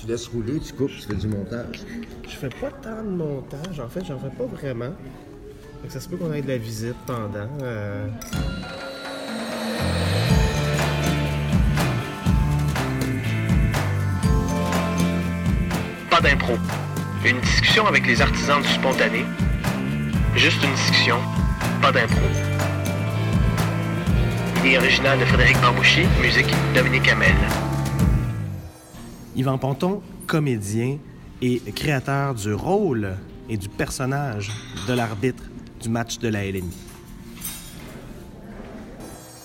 Tu laisses rouler, tu coupes, tu fais du montage. Je fais pas tant de montage. En fait, j'en fais pas vraiment. Fait que ça se peut qu'on ait de la visite pendant. euh, Pas d'impro. Une discussion avec les artisans du spontané. Juste une discussion, pas d'impro. Idée originale de Frédéric Barbouchi, musique Dominique Hamel. Yvan Ponton, comédien et créateur du rôle et du personnage de l'arbitre du match de la LNI.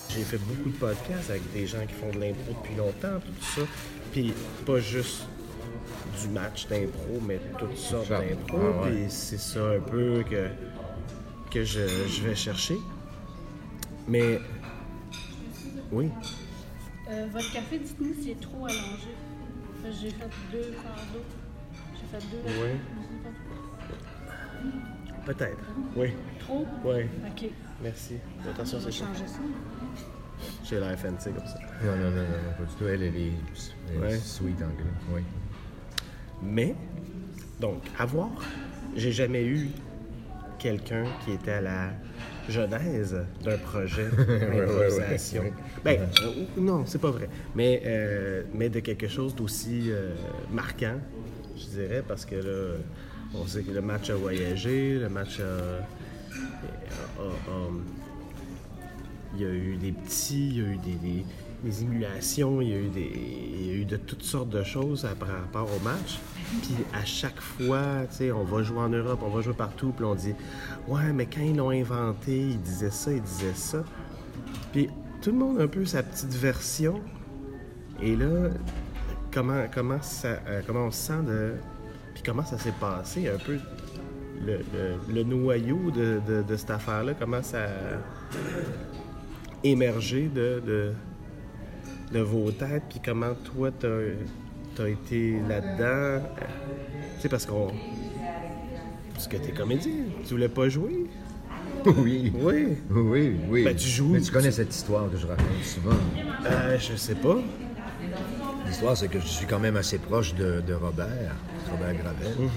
J'ai fait beaucoup de podcasts avec des gens qui font de l'impro depuis longtemps, tout ça. Puis pas juste du match d'impro, mais toutes sortes d'impro. ah ouais. Puis c'est ça un peu que, que je, je vais chercher. Mais oui, Euh, votre café, dites-nous s'il est trop allongé. J'ai fait deux d'eau. J'ai fait deux. Oui. peut-être. Oui, Trop? oui. Ok. Merci. Attention, c'est chaud. changer ça. J'ai l'air fancy comme ça. Non, non, non, non, non, pas du tout. Elle, elle est, elle est Ouais. sweet anglais. Oui. Mais, donc, à voir, j'ai jamais eu quelqu'un qui était à la genèse d'un projet d'improvisation. ouais, ouais. Ben, euh, non, c'est pas vrai. Mais, euh, mais de quelque chose d'aussi euh, marquant, je dirais, parce que là, on sait que le match a voyagé, le match a- il y a eu des petits, il y a eu des, des- des émulations, il y, a eu des, il y a eu de toutes sortes de choses à- par rapport au match. Puis à chaque fois, tu sais, on va jouer en Europe, on va jouer partout, puis on dit Ouais, mais quand ils l'ont inventé, ils disaient ça, ils disaient ça. Puis tout le monde a un peu sa petite version. Et là, comment, comment, ça, euh, comment on se sent de. Puis comment ça s'est passé un peu le, noyau de, cette affaire-là, comment ça a émergé de, de, de vos têtes, puis comment toi t'as as été là-dedans. Euh, Tu sais, parce qu'on. Parce que t'es comédien, tu voulais pas jouer? Oui. Oui. Oui, oui. Ben, tu joues- Mais tu connais cette histoire que je raconte souvent. Euh, je sais pas. L'histoire, c'est que je suis quand même assez proche de, de Robert, Robert Gravel.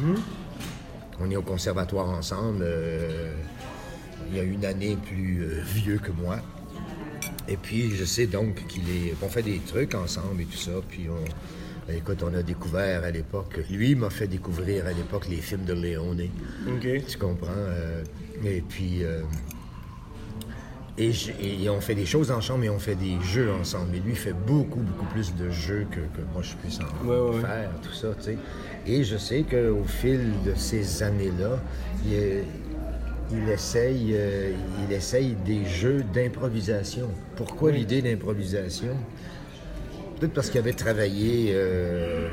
On est au conservatoire ensemble. euh, il y a une année plus euh, vieux que moi. Et puis, je sais donc qu'il est. On fait des trucs ensemble et tout ça. Puis, on. Écoute, on a découvert à l'époque. Lui m'a fait découvrir à l'époque les films de Léone. OK. Tu comprends? euh, et puis. euh, et, on fait des choses ensemble et on fait des jeux ensemble. Et lui fait beaucoup, beaucoup plus de jeux que, que moi je puisse en Ouais, ouais, ouais. faire, tout ça, tu sais. Et je sais qu'au fil de ces années-là, il, il essaye, euh, il essaye des jeux d'improvisation. Pourquoi l'idée d'improvisation? Peut-être parce qu'il avait travaillé euh,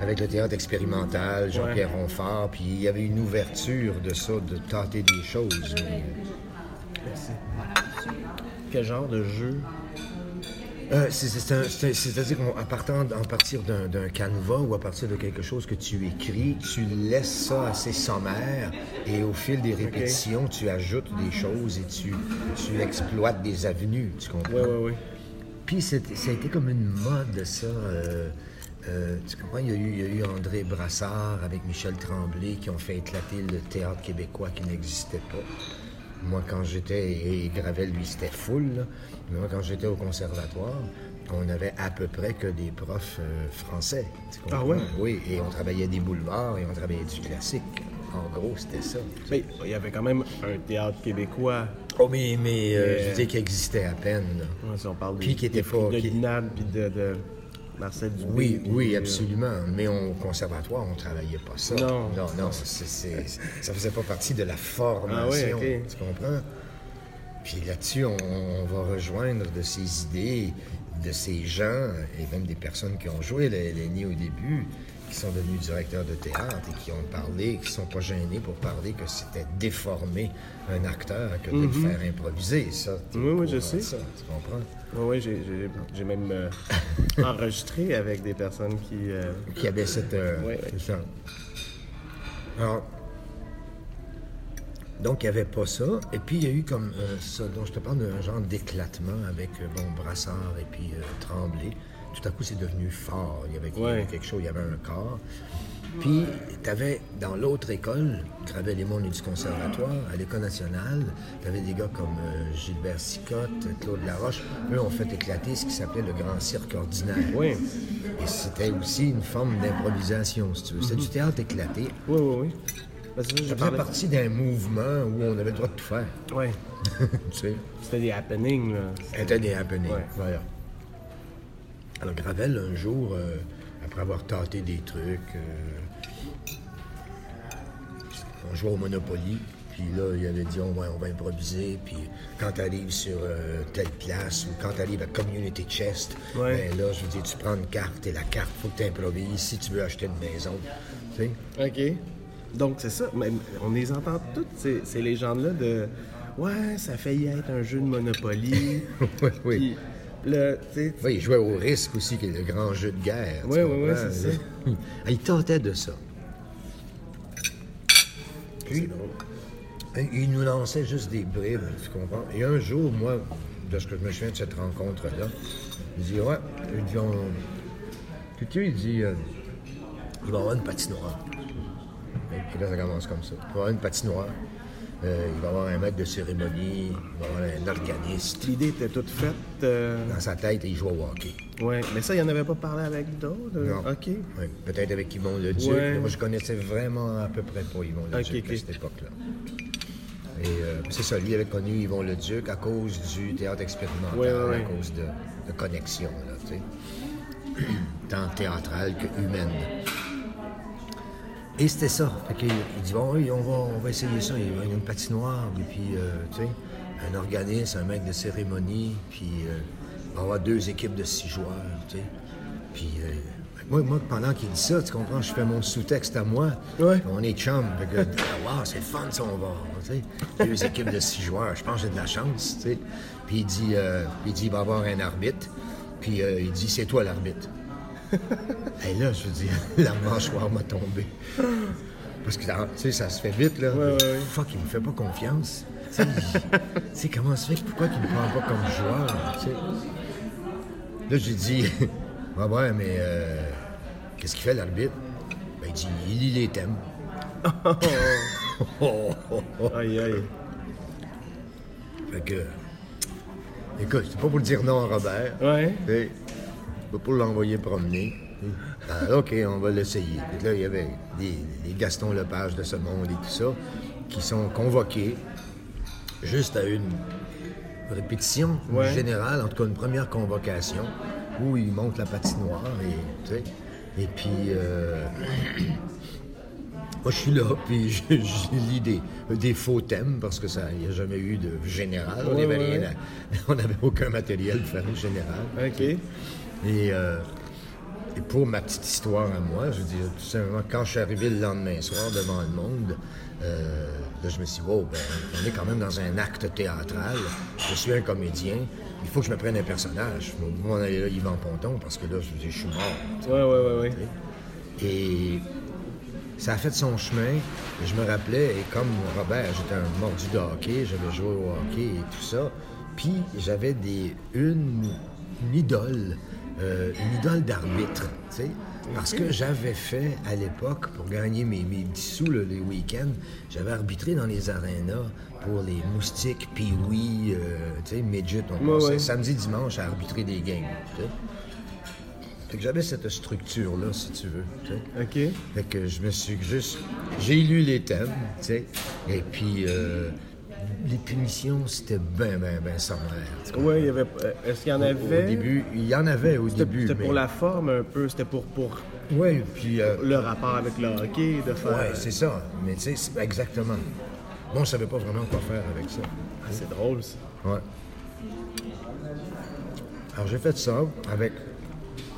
avec le théâtre expérimental, Jean-Pierre Ronfort, puis il y avait une ouverture de ça, de tâter des choses. mais- Merci. Quel genre de jeu? Euh, C'est-à-dire qu'à partir, en partir d'un canevas ou à partir de quelque chose que tu écris, tu laisses ça assez sommaire et au fil des répétitions, tu ajoutes des choses et tu, tu exploites des avenues, tu comprends? Ouais, ouais, ouais. Puis ça a été comme une mode, ça. euh, euh, tu comprends? Il y, a eu, il y a eu André Brassard avec Michel Tremblay qui ont fait éclater le théâtre québécois qui n'existait pas. Moi, quand j'étais, et Gravel, lui, c'était full, là. Mais moi, quand j'étais au conservatoire, on avait à peu près que des profs euh, français. tu comprends? Ah ouais? Oui, et on travaillait des boulevards et on travaillait du classique. En gros, c'était ça. Mais il y avait quand même un théâtre québécois. Oh, mais, mais euh, je veux dire qu'il existait à peine, là. Ouais, si on parle Puis qui était pas- de qui- Guinade puis de, de Marcel Dubé. Oui, puis, oui, euh, absolument. Mais au conservatoire, on travaillait pas ça. Non. non, non, c'est- c'est- ça faisait pas partie de la formation. Ah ouais, ok. Tu comprends? Puis là-dessus, on, on va rejoindre de ces idées, de ces gens, et même des personnes qui ont joué la LNI au début, qui sont devenus directeurs de théâtre et qui ont parlé, qui sont pas gênés pour parler que c'était déformer un acteur que de le faire improviser, ça. Mhm. Oui, oui, je sais. Ça, tu comprends? Oui, oui, j'ai- même euh, enregistré avec des personnes qui. euh, qui avait cette. euh, c'est ça. Alors, donc, il n'y avait pas ça. Et puis, il y a eu comme ça, dont je te parle d'un genre d'éclatement avec, bon, Brassard et puis Tremblay. Tout à coup, c'est devenu fort. Il y avait, Ouais. quelque chose, il y avait un corps. Puis, tu avais dans l'autre école, Gravel et Monde du Conservatoire, à l'École nationale, tu avais des gars comme euh, Gilbert Sicotte, Claude Laroche. Eux ont fait éclater ce qui s'appelait le Grand Cirque ordinaire. Oui, Et c'était aussi une forme d'improvisation, si tu veux. C'était du théâtre éclaté. oui, oui. oui. Ça, faisait partie d'un mouvement où on avait le droit de tout faire. Ouais. tu sais. C'était des happenings, là. C'était des happenings. Ouais. Voilà. Alors, Gravel, un jour, euh, après avoir tâté des trucs, euh, on jouait au Monopoly. Puis là, il avait dit, on va, on va improviser. Puis quand tu arrives sur euh, telle place ou quand tu arrives à Community Chest, Ouais. ben là, je dire, tu prends une carte et la carte, faut que tu improvises si tu veux acheter une maison. Tu sais? OK. Donc, c'est ça. Mais on les entend toutes, ces, ces légendes-là de Ouais, ça a failli être un jeu de Monopoly. oui, oui. Puis, le, Oui, il jouait au risque aussi, qui est le grand jeu de guerre. Oui, oui, oui, c'est ça. Il tentait de ça. Puis, il nous lançait juste des bribes, tu comprends? Et un jour, moi, de ce que je me souviens de cette rencontre-là, il dit, ouais, il dit, on... Tu il dit, euh, il va y avoir une patinoire. Et là, ça commence comme ça. Il va y avoir une patinoire. Euh, il va y avoir un maître de cérémonie, il va y avoir un organiste. l'idée était toute faite. euh, Dans sa tête, il joue au hockey. Ouais, mais ça, il n'en avait pas parlé avec d'autres. euh, Non. OK. Oui, peut-être avec Yvon Leduc. Ouais. mais Moi, je connaissais vraiment à peu près pas Yvon Leduc Ok, ok. à cette époque-là. Et euh, c'est ça, lui avait connu Yvon Leduc à cause du théâtre expérimental, Ouais, ouais, ouais. à cause de, de connexion, là, tu sais. Tant théâtrale que humaine. Et c'était ça. Fait il dit, bon, oui, on va, on va essayer ça. Il y a une patinoire, et puis, euh, tu sais, un organisme, un mec de cérémonie, puis euh, on va avoir deux équipes de six joueurs, tu sais. Puis, euh, moi, moi, pendant qu'il dit ça, tu comprends, je fais mon sous-texte à moi. Ouais. On est chum. Fait que, wow, c'est le fun, ça, on va, tu sais. Deux équipes de six joueurs, je pense que j'ai de la chance, tu sais. Puis il dit, euh, il dit, il va y avoir un arbitre. Puis il dit, c'est toi l'arbitre. Et là, je veux dire, la mâchoire m'a tombé. Parce que, tu sais, ça se fait vite, là. Ouais, ouais, ouais. Fuck, il me fait pas confiance. Tu sais, tu comment ça fait que pourquoi il me prend pas comme joueur, tu? Là, j'ai dit, ouais, ouais, mais euh, qu'est-ce qu'il fait, l'arbitre? Ben, il dit, il lit les thèmes. Oh, oh, oh. Aïe, aïe. Fait que, écoute, c'est pas pour dire non à Robert. Ouais. Pas pour l'envoyer promener. Ah, OK, on va l'essayer. Puis là, il y avait des, des Gaston Lepage de ce monde et tout ça qui sont convoqués juste à une répétition Ouais. générale, en tout cas une première convocation, où ils montent la patinoire et, tu sais, et puis... euh, Moi, je suis là, puis je, je lis des, des faux thèmes parce que ça, il n'y a jamais eu de général. on n'avait ouais, aucun matériel pour faire un général. OK. Et, euh, et pour ma petite histoire à moi, je veux dire, tout simplement, quand je suis arrivé le lendemain soir devant le monde, euh, là, je me suis dit, wow, ben, on est quand même dans un acte théâtral. Je suis un comédien. Il faut que je me prenne un personnage. Je vais m'en aller là, Yvan Ponton, parce que là, je veux dire, je suis mort. Ouais, ouais, ouais, ouais. Et ça a fait son chemin. Et je me rappelais, et comme Robert, j'étais un mordu de hockey, j'avais joué au hockey et tout ça. Puis j'avais des une, une idole, euh, une idole d'arbitre, tu sais. Parce que j'avais fait à l'époque, pour gagner mes, mes petits sous là, les week-ends, j'avais arbitré dans les arénas pour les moustiques, puis oui, tu sais, midget, on Ouais, passait ouais. samedi, dimanche à arbitrer des games. Fait que j'avais cette structure-là, si tu veux. OK. Fait que je me suis juste. J'ai lu les thèmes, tu sais. Et puis, euh, les punitions, c'était ben, ben, ben sommaire. Ouais, il y avait. euh, Est-ce qu'il y en avait? Au début, il y en avait au C'était début. c'était mais... pour la forme un peu, c'était pour, pour Oui, puis. euh, le rapport avec le hockey, de faire. ouais, c'est ça. Mais tu sais, exactement. Moi, je savais pas vraiment quoi faire avec ça. Ah, c'est drôle, ça. Ouais. Alors, j'ai fait ça avec.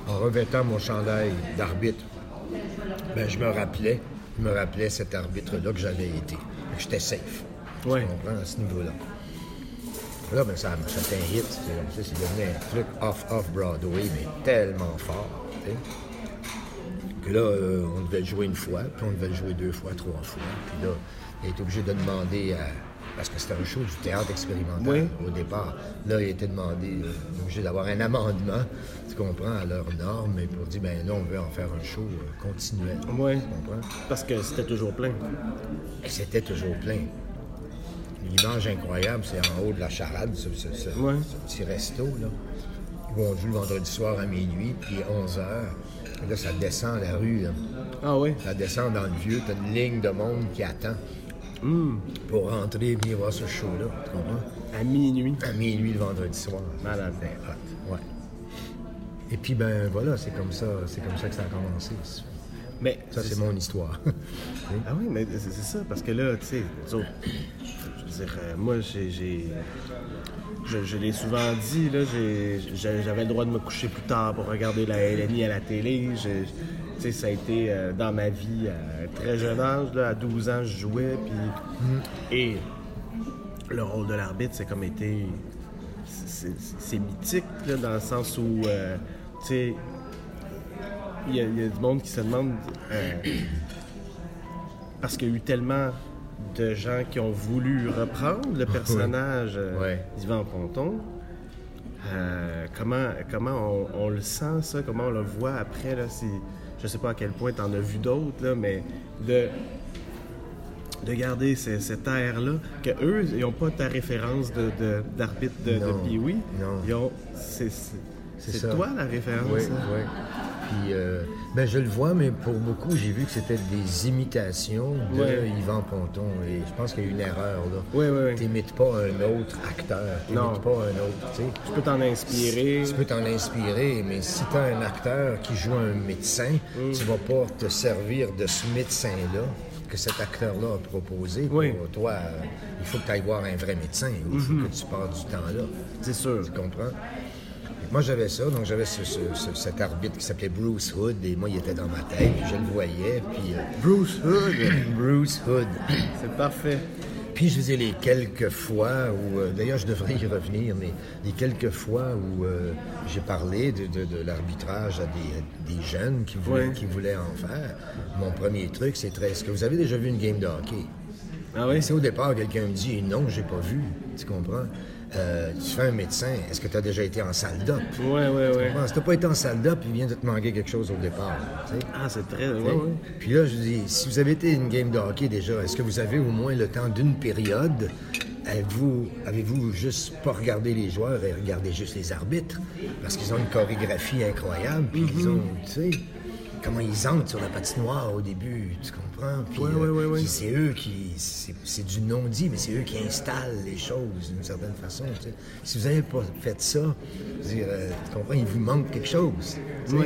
En revêtant mon chandail d'arbitre. Ben, je me rappelais, je me rappelais cet arbitre-là que j'avais été. J'étais safe. Ouais. Tu comprends, à ce niveau-là. Là, ben, ça, ça fait un hit. C'est c'est devenu un truc off-off-Broadway, mais tellement fort. tu sais. Que là, euh, on devait le jouer une fois, puis on devait le jouer deux fois, trois fois. Puis là, il est obligé de demander à, parce que c'était un show du théâtre expérimental Oui. au départ. Là, il a été demandé, euh, obligé d'avoir un amendement, tu comprends, à leurs normes, et pour dire, ben là, on veut en faire un show euh, continuel. Ouais. Tu comprends? Parce que c'était toujours plein. Et c'était toujours plein. L'image incroyable, c'est en haut de la charade, ce, ce- ce- Ouais. ce petit resto, là, où on joue le vendredi soir à minuit, puis 11 heures. Et là, ça descend la rue, là. Ah ouais? Ça descend dans le vieux, t'as une ligne de monde qui attend Hum, pour rentrer et venir voir ce show-là, tu comprends? à minuit. À minuit le vendredi soir. Malade. Hot, ouais. Et puis, ben voilà, c'est comme ça, c'est comme ça que ça a commencé. Mais Ça, c'est mon histoire. Ah oui, mais c'est c'est ça, parce que là, tu sais, euh, moi, j'ai. Je, l'ai souvent dit, j'avais le droit de me coucher plus tard pour regarder la LNI à la télé. Ça a été euh, dans ma vie à un très jeune âge, là, à 12 ans, je jouais. Et le rôle de l'arbitre, c'est comme été. c'est- mythique, là, dans le sens où, euh, tu sais, il y, a- du monde qui se demande. euh, parce qu'il y a eu tellement de gens qui ont voulu reprendre le personnage euh, Ouais. d'Yvan Ponton. Euh, comment comment on, on le sent, ça? Comment on le voit après? Là, si, je sais pas à quel point tu en as vu d'autres, là, mais de, de garder ce- cet air-là, que eux, ils n'ont pas ta référence de- de- d'arbitre de, de, Non, Pee-wee. non. C'est toi la référence. Oui, hein? oui. Puis, euh, ben, je le vois, mais pour beaucoup, j'ai vu que c'était des imitations de Ouais. Yvan Ponton. Et je pense qu'il y a eu une erreur, là. Oui, oui, oui. T'imites pas un autre acteur. Non. T'imites pas un autre, tu peux t'en inspirer. Tu peux t'en inspirer, mais si tu as un acteur qui joue un médecin, Mm. tu vas pas te servir de ce médecin-là que cet acteur-là a proposé. Pour Oui. toi, euh, il faut que tu ailles voir un vrai médecin. Il faut que tu passes du temps là. C'est sûr. Tu comprends? Moi, j'avais ça, donc j'avais ce- ce- ce- cet arbitre qui s'appelait Bruce Hood, et moi, il était dans ma tête, puis je le voyais, puis... euh, Bruce Hood? Bruce Hood. C'est parfait. Puis je faisais les quelques fois où, euh, d'ailleurs je devrais y revenir, mais les quelques fois où euh, j'ai parlé de, de- de l'arbitrage à des, des jeunes qui voulaient, Ouais. qui voulaient en faire, mon premier truc c'était est-ce que vous avez déjà vu une game de hockey? Ah oui? Si au départ quelqu'un me dit non, j'ai pas vu, tu comprends? Euh, tu fais un médecin, est-ce que tu as déjà été en salle d'op? Ouais, ouais, ouais. Bon, si t'as pas été en salle d'op, il vient de te manquer quelque chose au départ. tu. Ah, c'est très. Ouais. Puis là, je dis, si vous avez été une game de hockey déjà, est-ce que vous avez au moins le temps d'une période? Avez-vous, avez-vous juste pas regardé les joueurs et regardé juste les arbitres? Parce qu'ils ont une chorégraphie incroyable, puis ils ont, tu sais, comment ils entrent sur la patinoire au début, tu comprends? Puis, ouais, ouais. puis c'est eux qui, c'est, du non-dit, mais c'est eux qui installent les choses d'une certaine façon. Si vous n'avez pas fait ça, dire, euh, tu comprends, il vous manque quelque chose. Alors,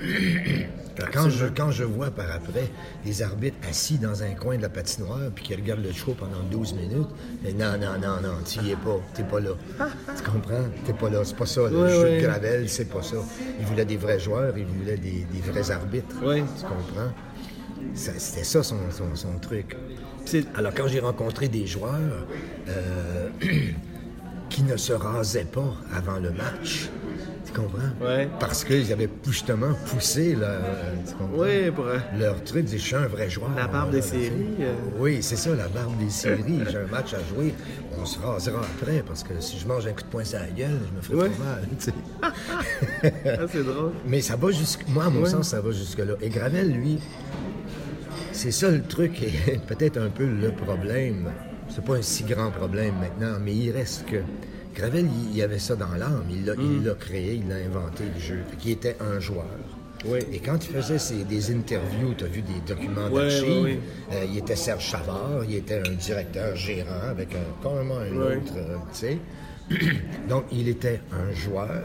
Quand je, quand je vois par après des arbitres assis dans un coin de la patinoire puis qui regardent le show pendant 12 minutes, mais non, non, non, non, tu y es pas, t'es pas là. tu comprends? T'es pas là, c'est pas ça. Le jeu de Gravel, c'est pas ça. Il voulait des vrais joueurs, il voulait des, des vrais arbitres. Ouais. Tu comprends? C'était ça son, son- son truc. Alors, quand j'ai rencontré des joueurs euh, qui ne se rasaient pas avant le match, tu comprends? Ouais. Parce qu'ils avaient justement poussé leur? Ouais, pour. euh, leur truc. Ils disaient, Je suis un vrai joueur. La barbe des séries, euh. Oui, c'est ça, la barbe des séries. J'ai un match à jouer. On se rasera après parce que si je mange un coup de poing sur la gueule, je me ferai Ouais. trop mal. Ah, c'est drôle. Mais ça va jusque. Moi, à mon sens, ça va jusque-là. Et Gravel, lui, c'est ça le truc et peut-être un peu le problème. C'est pas un si grand problème maintenant, mais il reste que. Gravel, il, il avait ça dans l'âme. Il l'a Mm. créé, il l'a inventé, le jeu. Qu'il était un joueur. Oui. Et quand il faisait ses- des interviews, tu as vu des documents d'archives, ouais, ouais. euh, il était Serge Chavard, il était un directeur gérant avec un, carrément un autre, euh, tu sais. Donc, il était un joueur.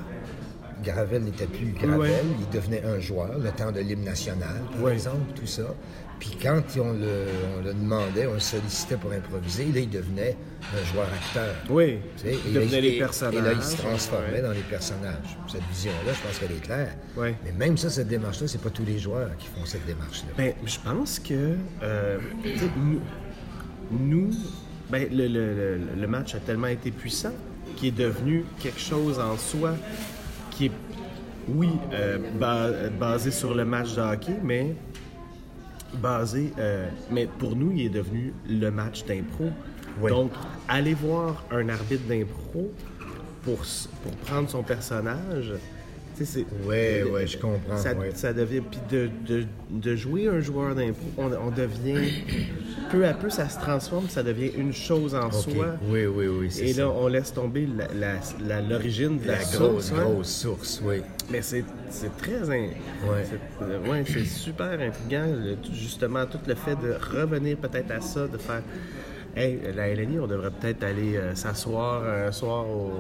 Gravel n'était plus Gravel, il devenait un joueur, le temps de l'hymne national, par exemple, tout ça. Puis quand on le, on le demandait, on le sollicitait pour improviser, là, il devenait un joueur-acteur. Oui. Tu sais, Il devenait les personnages. Et là, il se transformait Ouais. dans les personnages. Cette vision-là, je pense qu'elle est claire. Ouais. Mais même ça, cette démarche-là, c'est pas tous les joueurs qui font cette démarche-là. Ben, je pense que euh, nous, nous, ben, le, le- le- le match a tellement été puissant qu'il est devenu quelque chose en soi qui est, oui, euh, ba- basé sur le match de hockey, mais basé, euh, mais pour nous, il est devenu le match d'impro. Oui. Donc, aller voir un arbitre d'impro pour, pour prendre son personnage, c'est. Ouais, ouais, je comprends, Ça, ouais. ça devient. Puis de, de, de jouer un joueur d'impro, on, on devient. peu à peu, ça se transforme, ça devient une chose en soi. Oui, oui, oui, c'est Et ça. là, on laisse tomber la- la- la- l'origine de la, la source, grosse, hein. grosse source, oui. Mais c'est c'est très. in- Ouais. c'est- euh, ouais, c'est super intriguant, justement, tout le fait de revenir peut-être à ça, de faire. Hey, la LNI, on devrait peut-être aller euh, s'asseoir un soir au.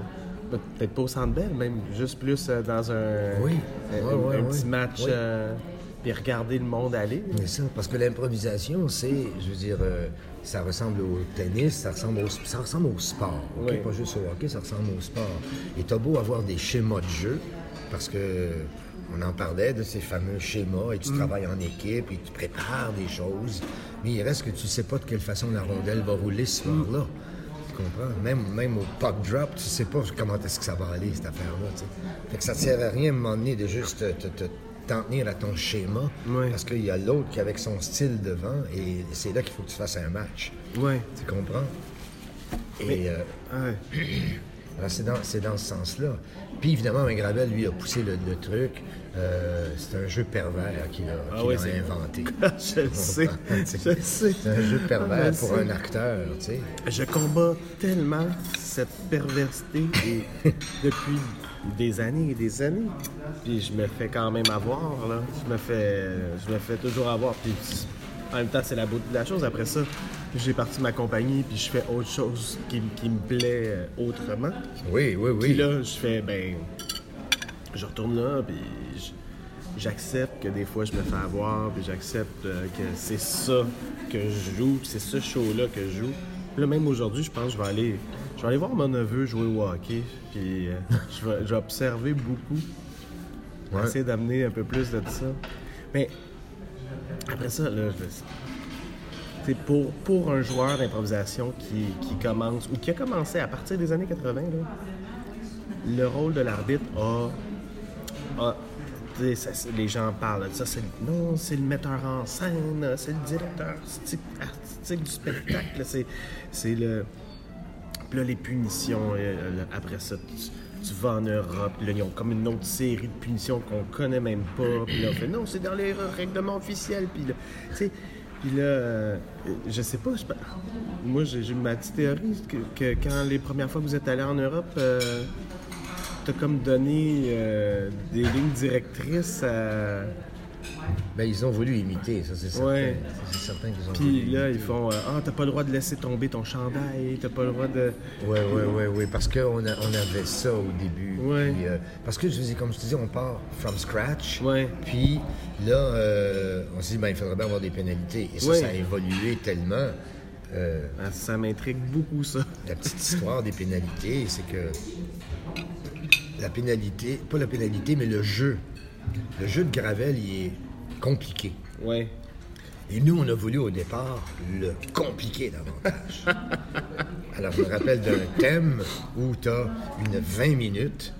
Peut-être pas au centre Bell, même juste plus euh, dans un, Oui. un, Ouais, ouais, un ouais. petit match, euh, puis regarder le monde aller. C'est ça, parce que l'improvisation, c'est, je veux dire, euh, ça ressemble au tennis, ça ressemble au, ça ressemble au sport. Pas juste au hockey, ça ressemble au sport. Et t'as beau avoir des schémas de jeu, parce que on en parlait de ces fameux schémas, et tu travailles en équipe, et tu prépares des choses, mais il reste que tu sais pas de quelle façon la rondelle va rouler ce soir-là. Tu comprends? Même, même au puck drop, tu sais pas comment est-ce que ça va aller, cette affaire-là. Fait que ça ne sert à rien à un moment donné de juste te, te- te- t'en tenir à ton schéma, parce qu'il y a l'autre qui avec son style devant, et c'est là qu'il faut que tu fasses un match. Tu comprends? Et euh, alors, c'est dans, c'est dans ce sens-là. Puis évidemment, ben, Gravel, lui, a poussé le, le truc. Euh, c'est un jeu pervers qu'il a, Ah a inventé. je le sais. Je le sais. C'est un jeu pervers Je pour un acteur, tu sais. Je combats tellement cette perversité et depuis des années et des années. Puis je me fais quand même avoir, là. Je me fais, je me fais toujours avoir. Puis en même temps, c'est la beauté de la chose. Après ça, j'ai parti ma compagnie, puis je fais autre chose qui, qui me plaît euh, autrement. Oui, oui, Puis oui. là, je fais, ben, je retourne là, puis j'accepte que des fois je me fais avoir, puis j'accepte euh, que c'est ça que je joue, puis c'est ce show-là que je joue. Puis là, même aujourd'hui, je pense que je vais aller, je vais aller voir mon neveu jouer au hockey, puis euh, je, vais, je vais observer beaucoup, Ouais. essayer d'amener un peu plus de ça. Mais après ça, là, je c'est pour, pour un joueur d'improvisation qui, qui commence, ou qui a commencé à partir des années 80, là, le rôle de l'arbitre a. a- les gens parlent de ça. C'est, non, c'est le metteur en scène, c'est le directeur artistique, artistique du spectacle. C'est, c'est le. Puis là, les punitions, euh, après ça, tu, vas en Europe. Là, ils ont comme une autre série de punitions qu'on connaît même pas. Puis là, on fait non, c'est dans les règlements officiels. Puis là, tu sais, puis là, euh, je sais pas, je- moi, j'ai, j'ai ma petite théorie que, que quand les premières fois que vous êtes allé en Europe, euh, t'as comme donné euh, des lignes directrices à. Ben, ils ont voulu imiter, ça, c'est certain. Ouais. C'est certain qu'ils ont Puis voulu là, imiter. ils font euh, Ah, t'as pas le droit de laisser tomber ton chandail, t'as pas le droit de. Oui, oui, oui, oui, parce qu'on on avait ça au début. Ouais. Puis, euh, parce que, je dire, comme je te dis, on part from scratch. Ouais. Puis là, euh, on s'est dit, ben, il faudrait bien avoir des pénalités. Et ça, ça a évolué tellement. Ah, Ça m'intrigue beaucoup, ça. la petite histoire des pénalités, c'est que la pénalité, pas la pénalité, mais le jeu. Le jeu de Gravel, il est compliqué. Ouais. Et nous, on a voulu au départ le compliquer davantage. Alors, je me rappelle d'un thème où tu as une 20 minutes,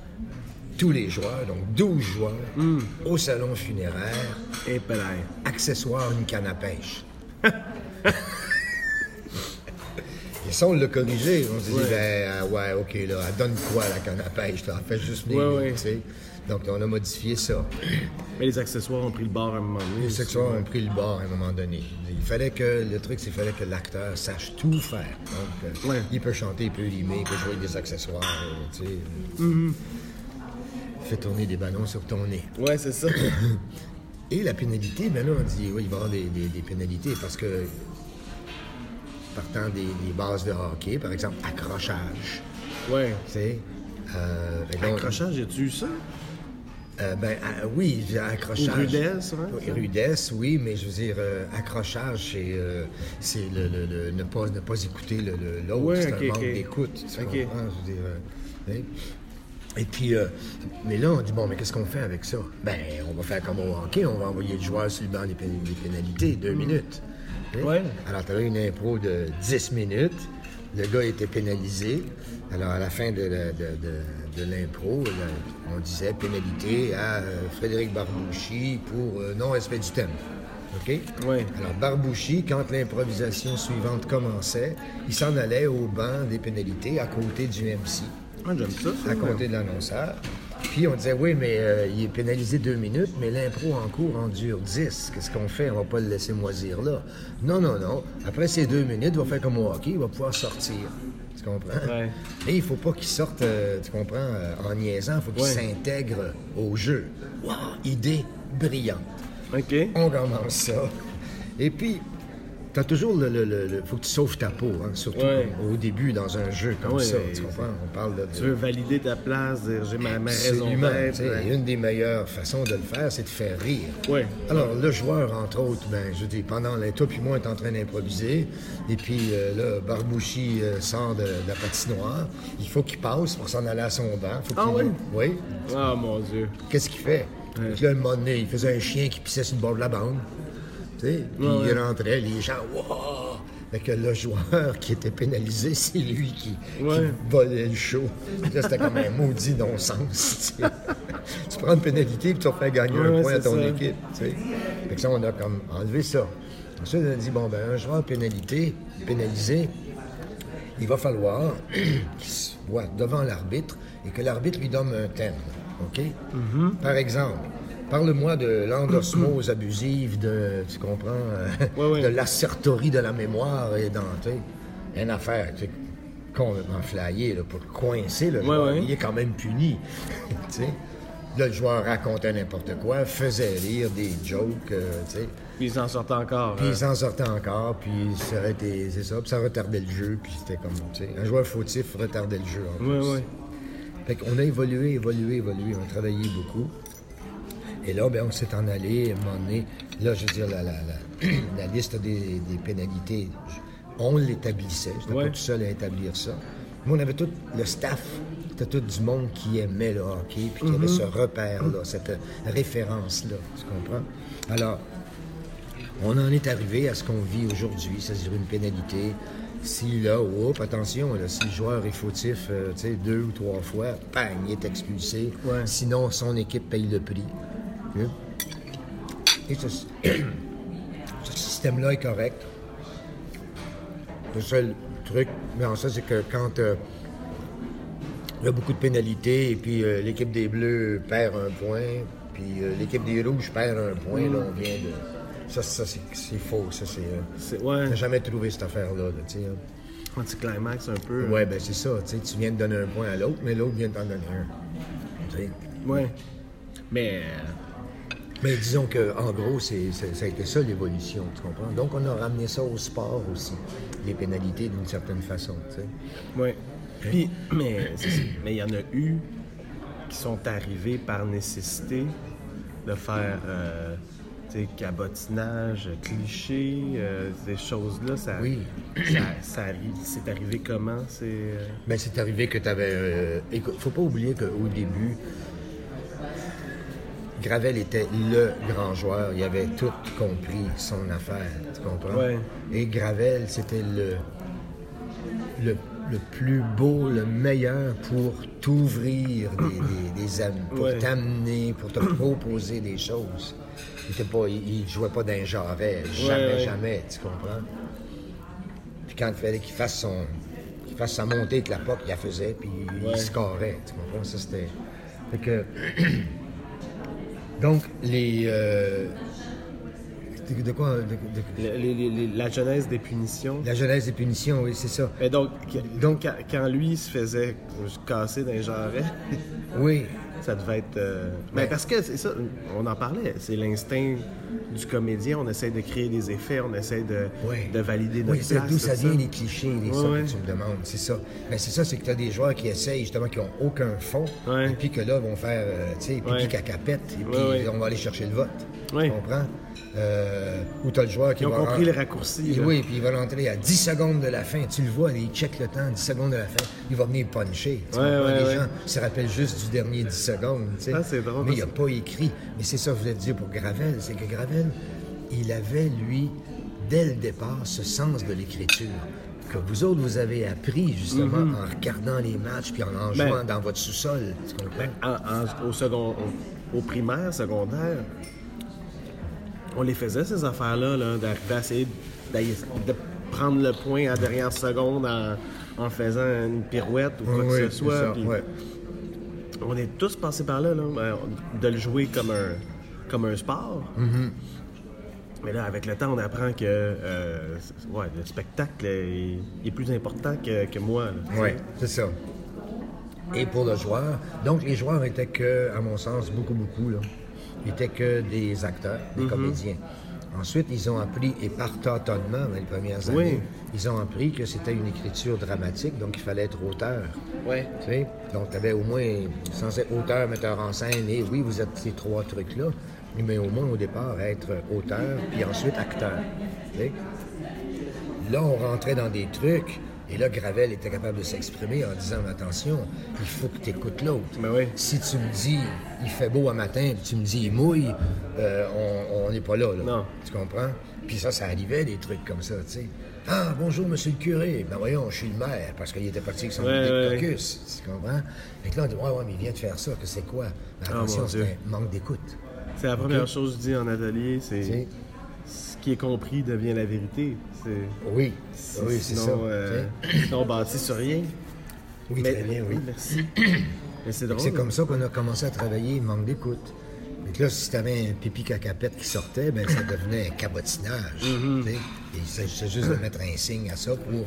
tous les joueurs, donc 12 joueurs, au salon funéraire, Et pelaille. accessoire une canne à pêche. Ça, on l'a corrigé. On s'est dit, ben, ah ouais, OK, là, elle donne quoi la canne à pêche? Là? Elle fait juste ouais. tu sais. Donc, on a modifié ça. Mais les accessoires ont pris le bord à un moment donné. Les sexuels ont pris le bord à un moment donné. Il fallait que, le truc, c'est qu'il fallait que l'acteur sache tout faire. Donc, euh, Ouais. il peut chanter, il peut rimer, il peut jouer des accessoires, euh, tu sais. Mm-hmm. Fait tourner des ballons sur ton nez. Ouais, c'est ça. Et la pénalité, ben là, on dit, oui, il va y avoir des, des- des pénalités parce que, partant des, des bases de hockey, par exemple, accrochage, Ouais. tu sais. euh, Accrochage, as-tu eu ça? Euh, ben, ah, oui, accrochage. Ou rudesse, Oui, rudesse, oui, mais je veux dire, euh, accrochage, c'est, euh, c'est le, le- le- ne, pas, ne pas écouter le- le- l'autre. Ouais, c'est un manque d'écoute, tu Ok. comprends? Je veux dire, euh, hein? Et puis, mais là, on dit, bon, mais qu'est-ce qu'on fait avec ça? Ben, on va faire comme au hockey, on va envoyer le joueur sur le banc des, pén- des pénalités, deux minutes. Ouais. Alors, tu avais une impro de 10 minutes. Le gars était pénalisé. Alors, à la fin de, la- de- de- de l'impro, on disait pénalité à euh, Frédéric Barbouchi pour euh, non-respect du thème. OK? Oui. Alors, Barbouchi, quand l'improvisation suivante commençait, il s'en allait au banc des pénalités à côté du MC, Ah, J'aime ça. ça. à côté de l'annonceur. Puis on disait, oui, mais euh, il est pénalisé deux minutes, mais l'impro en cours en dure dix. Qu'est-ce qu'on fait? On va pas le laisser moisir là. Non, non, non. Après ces deux minutes, il va faire comme au hockey, il va pouvoir sortir. Tu comprends? Ouais. Mais il faut pas qu'il sorte, euh, tu comprends, euh, en niaisant. Il faut qu'il Ouais. s'intègre au jeu. Wow! Idée brillante. OK. On commence ça. Et puis, tu as toujours le, le- le- faut que tu sauves ta peau, hein, surtout Ouais. au début dans un jeu comme Ouais, ça. Tu comprends? On parle de. Tu veux valider ta place, dire j'ai ma, ma raison d'être. Ouais. Une des meilleures façons de le faire, c'est de faire rire. Alors, le joueur, entre autres, ben, je dis, pendant les toi puis moi, est en train d'improviser. Et puis euh, là, Barbouchi euh, sort de, de la patinoire. Il faut qu'il passe pour s'en aller à son banc. Faut Ah oui? Oui. Ah, mon Dieu. Qu'est-ce qu'il fait? Que là, un moment donné, il faisait un chien qui pissait sur le bord de la bande. Sais? Puis Ouais, il rentrait, les gens, wow! Fait que le joueur qui était pénalisé, c'est lui qui, volait le show. C'était comme un maudit non-sens. tu prends une pénalité puis tu faire gagner Ouais, un point à ton ça. équipe. Fait que ça, on a comme enlevé ça. Ensuite, on a dit, bon, ben, un joueur pénalité, pénalisé, il va falloir qu'il se voit devant l'arbitre et que l'arbitre lui donne un thème. OK? Mm-hmm. Par exemple, parle-moi de l'endosmose abusive, de, tu comprends, euh, de l'assertorie de la mémoire et dans, une affaire, tu complètement flyée, là, pour le coincer, le joueur. Il est quand même puni, tu sais. Là, le joueur racontait n'importe quoi, faisait rire des jokes, euh, tu sais. Puis ils s'en sortent encore. Puis hein. il s'en sortait encore, puis ça aurait été, c'est ça, puis ça retardait le jeu, puis c'était comme, tu sais, un joueur fautif retardait le jeu. En plus. Fait qu'on a évolué, évolué, évolué, on a travaillé beaucoup. Et là, ben, on s'est en allé, à un moment donné, là, je veux dire, la, la, la, la liste des, des pénalités, on l'établissait, j'étais Ouais. pas tout seul à établir ça. Mais on avait tout le staff, c'était tout du monde qui aimait le hockey, puis qui avait ce repère-là, cette référence-là, tu comprends? Alors, on en est arrivé à ce qu'on vit aujourd'hui, c'est-à-dire une pénalité. Si là, oups, attention, là, si le joueur est fautif euh, tu sais, deux ou trois fois, bang, il est expulsé. Ouais. Sinon, son équipe paye le prix. Hein? Et ce, ce système-là est correct. Le seul truc, mais en ça, c'est que quand euh, il y a beaucoup de pénalités et puis euh, l'équipe des Bleus perd un point, puis euh, l'équipe des Rouges perd un point, là, on vient de. Ça, ça c'est faux. Ça, c'est. ouais. T'as jamais trouvé cette affaire-là, là, tu sais. hein. Anticlimax un peu. Ouais, ben c'est ça. Tu viens de donner un point à l'autre, mais l'autre vient de t'en donner un. Ouais. Mais. Euh, Mais disons que, en gros, c'est, ça a été ça l'évolution, tu comprends? Donc, on a ramené ça au sport aussi, les pénalités d'une certaine façon, tu sais. Ouais. Puis, mais il y en a eu qui sont arrivés par nécessité de faire euh, tu sais, cabotinage, cliché, euh, ces choses-là. Ça, Oui. ça, ça arri- c'est arrivé comment? C'est. euh, Ben, c'est arrivé que tu avais. écoute, faut pas oublier qu'au début, Gravel était le grand joueur. Il avait tout compris son affaire. Tu comprends? Ouais. Et Gravel, c'était le, le, le plus beau, le meilleur pour t'ouvrir des, des, des am- pour Ouais. t'amener, pour te proposer des choses. Il pas, il, il jouait pas d'un jarret. Jamais, ouais. jamais. Tu comprends? Puis quand il fallait qu'il fasse son. qu'il fasse sa montée avec la POC, il la faisait, puis il scorait. Tu comprends? Ça, c'était. Fait que. Donc, les. euh, de, quoi? de- de- le- les- les- les- la genèse des punitions. la jeunesse des punitions, oui, c'est ça. Mais donc, Donc- quand, lui se faisait casser d'un jarret, Oui. ça devait être. euh, Mais parce que c'est ça, on en parlait, c'est l'instinct du comédien. On essaie de créer des effets, on essaie de, Oui. de valider notre Oui, c'est d'où ça vient, les clichés, les ouais. que tu me demandes. C'est ça. Ben, c'est ça, c'est que tu as des joueurs qui essayent, justement, qui n'ont aucun fond. Et puis que là, vont faire, euh, tu sais, pipi cacapette. Et puis on va aller chercher le vote. Ouais. Tu comprends? Euh, ou tu as le joueur qui Ils ont va. compris ren- les raccourcis, Et là. oui, puis il va rentrer à 10 secondes de la fin. Tu le vois, il check le temps, 10 secondes de la fin. Il va venir puncher. Tu Ouais, comprends? ouais, les ouais. gens se rappellent juste du dernier 10 secondes. tu sais. Ah, c'est drôle, Mais il n'a pas écrit. Mais c'est ça que je voulais te dire pour Gravel. C'est que Gravel, il avait, lui, dès le départ, ce sens de l'écriture que vous autres, vous avez appris justement en regardant les matchs puis en en. Ben- jouant dans votre sous-sol. Tu comprends? En- en- au, second, au, au primaire, secondaire, on les faisait, ces affaires-là, là, d'arriver à essayer de prendre le point à dernière seconde en, en faisant une pirouette ou quoi Oui, que ce soit. ça, puis ouais. On est tous passés par là, là, ben, de le jouer comme un, comme un sport. Mm-hmm. Mais là, avec le temps, on apprend que euh, ouais, le spectacle est, plus important que, que moi. Oui, c'est ça. Et pour le joueur, donc les joueurs étaient que, à mon sens, beaucoup, beaucoup, là, étaient que des acteurs, Mhm. des comédiens. Ensuite, ils ont appris, et par tâtonnement, dans les premières Oui. années, ils ont appris que c'était une écriture dramatique, donc il fallait être auteur. Ouais. Tu sais? Donc, tu avais au moins, sans être auteur, metteur en scène, et oui, vous êtes ces trois trucs-là, mais au moins au départ, être auteur, puis ensuite acteur. Tu sais? Là, on rentrait dans des trucs, et là, Gravel était capable de s'exprimer en disant Attention, il faut que tu écoutes l'autre. Ben oui. Si tu me dis il fait beau un matin, puis tu me dis il mouille, euh, on n'est pas là, là. Non. Tu comprends? Puis ça, ça arrivait, des trucs comme ça, tu sais. Ah, bonjour, monsieur le curé. Ben voyons, je suis le maire, parce qu'il était parti avec son Ouais, ouais. caucus. Tu comprends? Et que là, on dit Ouais, ouais, mais il vient de faire ça, que c'est quoi? Ben, Ah, attention, c'est un manque d'écoute. C'est la première chose que je dis en atelier, c'est qui est compris devient la vérité. C'est Oui, oui, c'est ça. sinon, euh, sinon, on bâtit sur rien. Oui, Mais- très bien, oui. Merci. C'est comme ça qu'on a commencé à travailler, manque d'écoute. Mais que là, si tu avais un pipi cacapette qui sortait, ben ça devenait un cabotinage. Mm-hmm. il s'agissait juste de mettre un signe à ça pour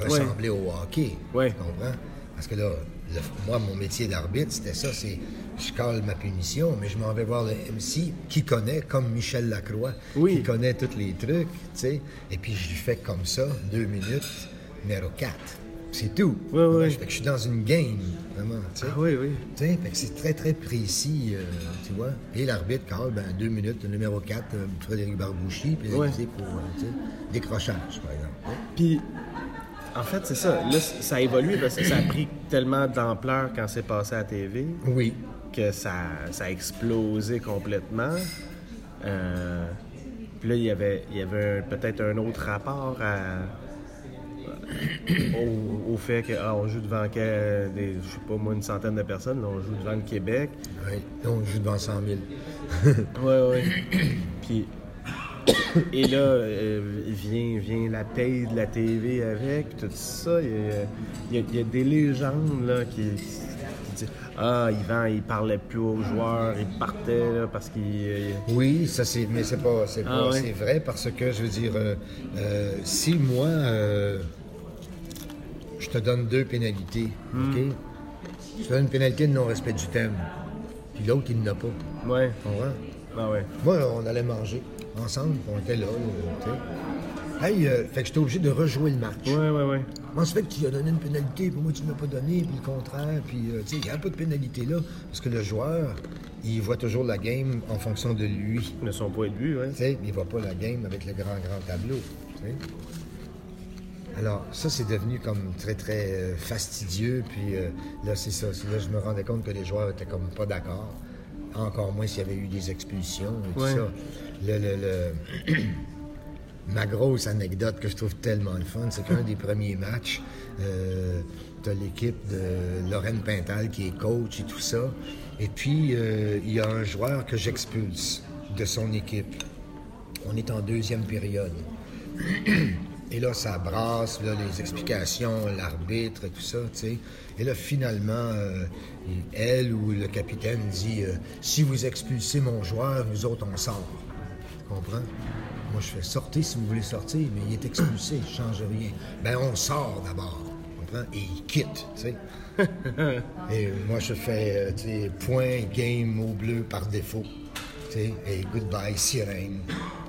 ressembler au hockey. Ouais. Tu comprends? Parce que là, le- moi, mon métier d'arbitre, c'était ça, c'est je cale ma punition, mais je m'en vais voir le MC qui connaît, comme Michel Lacroix, Oui. qui connaît tous les trucs, tu sais. Et puis je lui fais comme ça, deux minutes, numéro 4. C'est tout. Ouais. Fait que je suis dans une game, vraiment, tu sais. Ah oui, oui. Tu sais, fait que c'est très, très précis, euh, tu vois. Et l'arbitre, Carl, ben, deux minutes, numéro 4, euh, Frédéric Barbouchi, puis Ouais. pour, euh, décrochage, par exemple. Puis, en fait, c'est ça. Là, ça a évolué parce que ça a pris tellement d'ampleur quand c'est passé à la TV Oui. que ça, ça a explosé complètement. Euh, puis là, il y avait, il y avait un- peut-être un autre rapport à- au, au fait qu'on joue devant des, je sais pas moi, une centaine de personnes. Là, on joue devant le Québec. Oui. Là, on joue devant 100 000. Ouais, ouais. Puis, et là, euh, vient, vient la paye de la TV avec, tout ça. Il y a, il y a- il y a des légendes là, qui, qui disent Ah, Yvan, il parlait plus aux joueurs, il partait là, parce qu'il. euh, Oui, ça c'est, mais c'est pas, c'est Ah ouais? vrai parce que je veux dire, euh, euh, si moi, je te donne deux pénalités, Hmm. ok? Je te donne une pénalité de non-respect du thème, puis l'autre il n'a pas, Ouais, tu comprends? Ah ouais. Moi, on allait manger ensemble, on était là. Hey, euh, fait que j'étais obligé de rejouer le match. Ouais, ouais, ouais. Comment ça fait que tu as donné une pénalité, puis moi tu ne m'as pas donné, puis le contraire, puis euh, tu sais, il n'y a pas de pénalité là, parce que le joueur, il voit toujours la game en fonction de lui. De son point de vue, ouais. Tu sais, mais il voit pas la game avec le grand, grand tableau. Alors, ça, c'est devenu comme très, très euh, fastidieux. Puis euh, là, c'est ça. Là, je me rendais compte que les joueurs étaient comme pas d'accord. Encore moins s'il y avait eu des expulsions et tout Ouais. ça. Le, le- le- Ma grosse anecdote que je trouve tellement le fun, c'est qu'un des premiers matchs, euh, tu as l'équipe de Lorraine Pintal qui est coach et tout ça. Et puis, euh, il y a un joueur que j'expulse de son équipe. On est en deuxième période. Et là, ça brasse, là, les explications, l'arbitre et tout ça, tu sais. Et là, finalement, euh, elle ou le capitaine dit euh, Si vous expulsez mon joueur, nous autres, on sort. Tu comprends? Moi, je fais sortez si vous voulez sortir, mais il est expulsé, je change rien. Ben, on sort d'abord. Tu comprends? Et il quitte, tu sais. Et moi, je fais, euh, tu sais, point, game, mot bleu par défaut. Tu sais, et goodbye, sirène.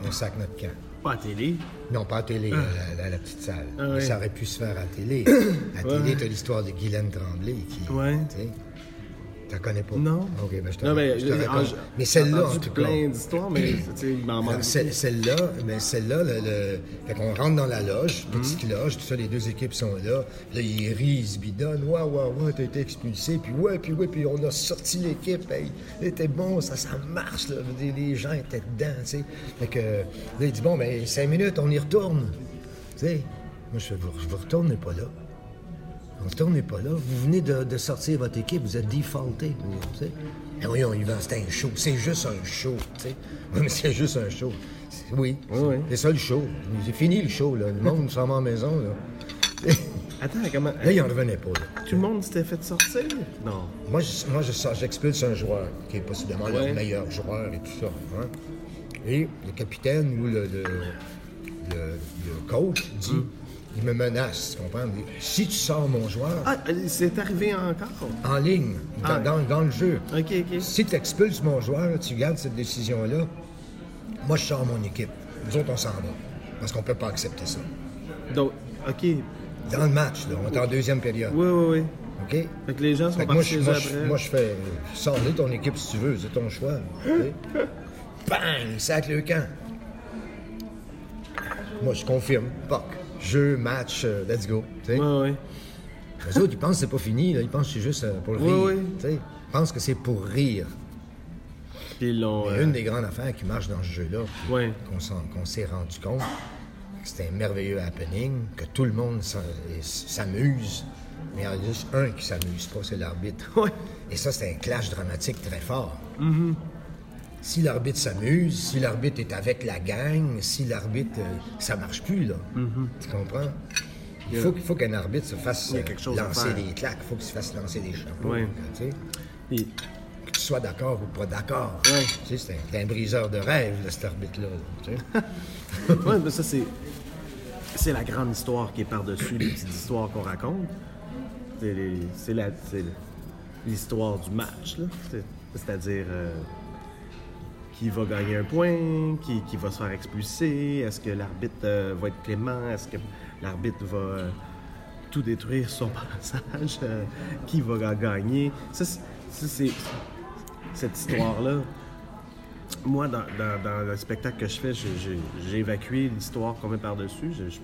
On sac notre camp. Pas à télé. Non, pas à télé, à, la, à la petite salle. Ah Mais. Ça aurait pu se faire à télé. À télé, t'as l'histoire de Guylaine Tremblay qui. Ouais. T'en connais pas? Non. OK, ben je te, Non, mais, je te mais celle-là, en tout cas. plein d'histoires, mais il m'en manque. Celle-là, mais celle-là, le, le- fait qu'on rentre dans la loge, petite Mhm. loge, tout ça, les deux équipes sont là. Là, ils rient, ils se bidonnent. Ouais, ouais, ouais, t'as été expulsé. Puis ouais, puis ouais, puis on a sorti l'équipe. Hey, c'était bon, ça, ça marche, là. Je Les gens étaient dedans, tu sais. Fait que, là, il dit, bon, ben, cinq minutes, on y retourne. Tu sais, moi, je fais, vous, vous retournez pas là. On ne retournez pas là. Vous venez de, de sortir votre équipe, vous êtes defaulté. vous, tu sais. Eh voyons, Yvan, c'est un show. C'est juste un show. tu sais. Oui, mais c'est juste un show. Oui, Oui, oui. c'est ça le show. C'est fini le show, là. Le monde s'en va à la maison, là. Attends, comment. Là, il en revenait pas, là. Tout le monde s'était fait sortir? Non. Moi, je, moi, je j'expulse un joueur qui est possiblement Ouais. le meilleur joueur et tout ça. hein. Et le capitaine ou le, le, le- le coach dit, il me menace, tu comprends? Il Si tu sors mon joueur Ah, c'est arrivé encore? en ligne, dans, Ah. dans- dans le jeu, Ok, ok. si tu expulses mon joueur, tu gardes cette décision-là, moi, je sors mon équipe. Nous autres, on s'en va. Parce qu'on peut pas accepter ça. Donc, ok. Dans le match, là, on est en deuxième période. Oui, oui, oui. OK? Fait que les gens sont moi, je, moi, après. moi, je fais. Sors-le ton équipe si tu veux, c'est ton choix. sais. Bang! Sac le camp. Moi, je confirme. Poc. Jeu, match, euh, let's go. tu sais. Ouais, ouais. Les autres, ils pensent que c'est pas fini. Là. Ils pensent que c'est juste euh, pour le rire. Ils pensent que c'est pour rire. Puis ils l'ont. Euh, une des grandes affaires qui marche dans ce jeu-là, Ouais. qu'on s'en- qu'on s'est rendu compte, que c'était un merveilleux happening, que tout le monde s'amuse, mais il y en a juste un qui s'amuse pas, c'est l'arbitre. Ouais. Et ça, c'est un clash dramatique très fort. Si l'arbitre s'amuse, si l'arbitre est avec la gang, si l'arbitre, euh, ça marche plus, là. Tu comprends? Il faut, faut qu'un arbitre se fasse euh, quelque chose à lancer des claques, il faut qu'il se fasse lancer des chapeaux. Ouais. tu sais. Puis- Que tu sois d'accord ou pas d'accord. Ouais. Tu sais, c'est un, briseur de rêve, là, cet arbitre-là. tu sais. ouais, mais ça, c'est. C'est la grande histoire qui est par-dessus les petites histoires qu'on raconte. C'est l'histoire du match, là. C'est- C'est-à-dire. euh, qui va gagner un point, qui, qui va se faire expulser, est-ce que l'arbitre euh, va être clément, est-ce que l'arbitre va euh, tout détruire son passage, euh, qui va ga- gagner? Ça, c'est- cette histoire-là. Moi, dans, dans- le spectacle que je fais, j'ai évacué l'histoire qu'on met par-dessus. Je, je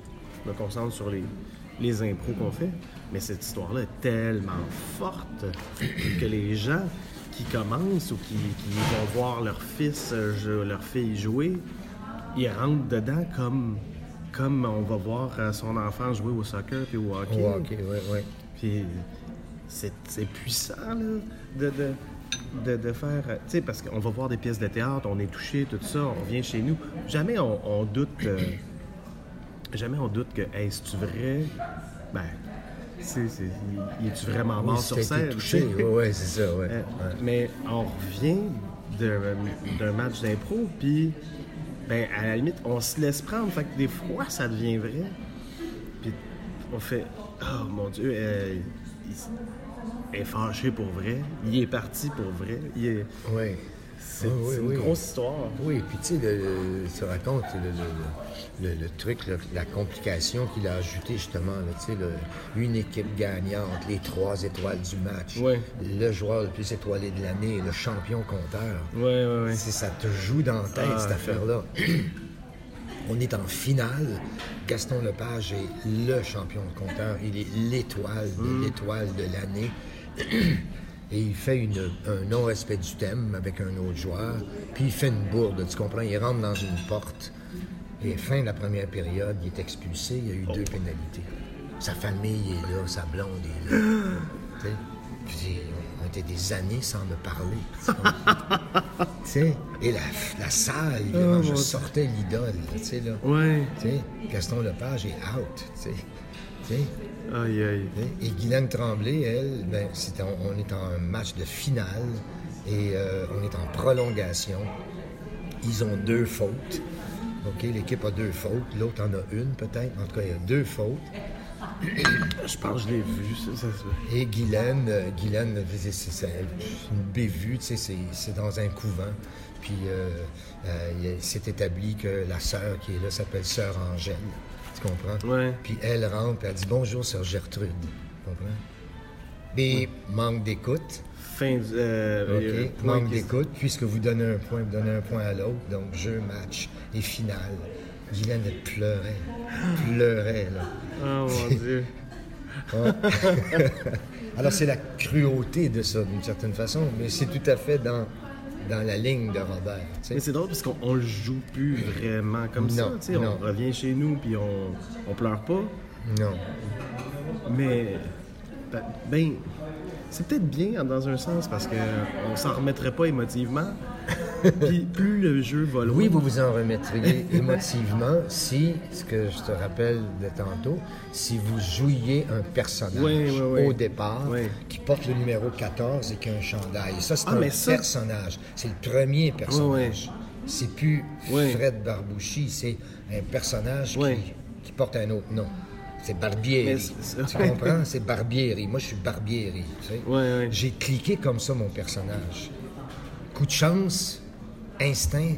me concentre sur les, les impros qu'on fait. Mais cette histoire-là est tellement forte que les gens qui commencent ou qui, qui vont voir leur fils, euh, leur fille jouer, ils rentrent dedans comme, comme on va voir euh, son enfant jouer au soccer puis au hockey. Puis c'est c'est puissant, là, de, de, de, de faire. euh, Tu sais, parce qu'on va voir des pièces de théâtre, on est touché, tout ça, on revient chez nous. Jamais on, on doute. euh, jamais on doute que, hey, c'est-tu vrai? Ben, c'est, c'est, il- est-tu vraiment mort Oui, sur été scène? touché, sais? ouais, c'est ça, ouais. Euh, Ouais. Mais on revient d'un d'un match d'impro, puis ben, à la limite, on se laisse prendre. Fait que des fois, ça devient vrai. Puis on fait Oh mon Dieu, euh, il est fâché pour vrai. Il est parti pour vrai. Il est- Ouais. C'est Oui, oui, c'est une oui. grosse histoire. Oui, puis tu sais, tu racontes le, le- le- le truc, la complication qu'il a ajouté justement, tu sais, une équipe gagnante, les trois étoiles du match, le joueur le plus étoilé de l'année, le champion compteur. Ouais, ouais. C'est- Ça te joue dans la tête, Ah, cette ok. affaire-là. On est en finale. Gaston Lepage est le champion de compteur. Il est l'étoile de Hmm. l'étoile de l'année. Et il fait une- un non-respect du thème avec un autre joueur. Puis il fait une bourde, tu comprends? Il rentre dans une porte. Et fin de la première période, il est expulsé. Il y a eu deux pénalités. Sa famille est là, sa blonde est là. Tu sais? Puis on était des années sans me parler. tu comprends? Tu sais, et la, la salle, Oh, je mon Dieu. sortais l'idole, là, tu sais, là. Ouais. Tu sais, Gaston Lepage est out, tu sais? Aïe, aïe. sais. Et Guylaine Tremblay, elle, ben, en- on est en match de finale et euh, on est en prolongation. Ils ont deux fautes. OK, l'équipe a deux fautes, l'autre en a une peut-être. En tout cas, il y a deux fautes. Je pense que je l'ai vu, ça. ça, ça. Et Guylaine, euh, Guylaine, c'est une bévue, tu sais, c'est- c'est dans un couvent. Puis euh, euh, il s'est établi que la sœur qui est là s'appelle Sœur Angèle. Comprends? Ouais. Puis elle rentre, puis elle dit bonjour, Sœur Gertrude. Tu comprends? Manque d'écoute. Fin du. euh, OK, euh, manque d'écoute. Puisque vous donnez un point, vous donnez un point à l'autre. Donc, jeu, match et finale. Guylaine, elle pleurait. pleurait, là. Oh mon Dieu. Alors, c'est la cruauté de ça, d'une certaine façon, mais c'est tout à fait dans, dans la ligne de Robert. Mais c'est drôle parce qu'on on le joue plus vraiment comme ça. Non. On revient chez nous puis on, on pleure pas. Non. Mais ben, ben, c'est peut-être bien dans un sens parce que on s'en remettrait pas émotivement. Puis plus le jeu va loin. Oui, vous vous en remettriez émotivement si, ce que je te rappelle de tantôt, si vous jouiez un personnage Oui, oui, oui. au départ qui porte le numéro 14 et qui a un chandail. Ça, c'est Ah, un ça- personnage. C'est le premier personnage. C'est plus. Fred Barbouchi, c'est un personnage qui, qui porte un autre nom. C'est Barbieri. Tu comprends? C'est Barbieri. Moi, je suis Barbieri. tu sais. Ouais, ouais. J'ai cliqué comme ça mon personnage. Coup de chance, instinct.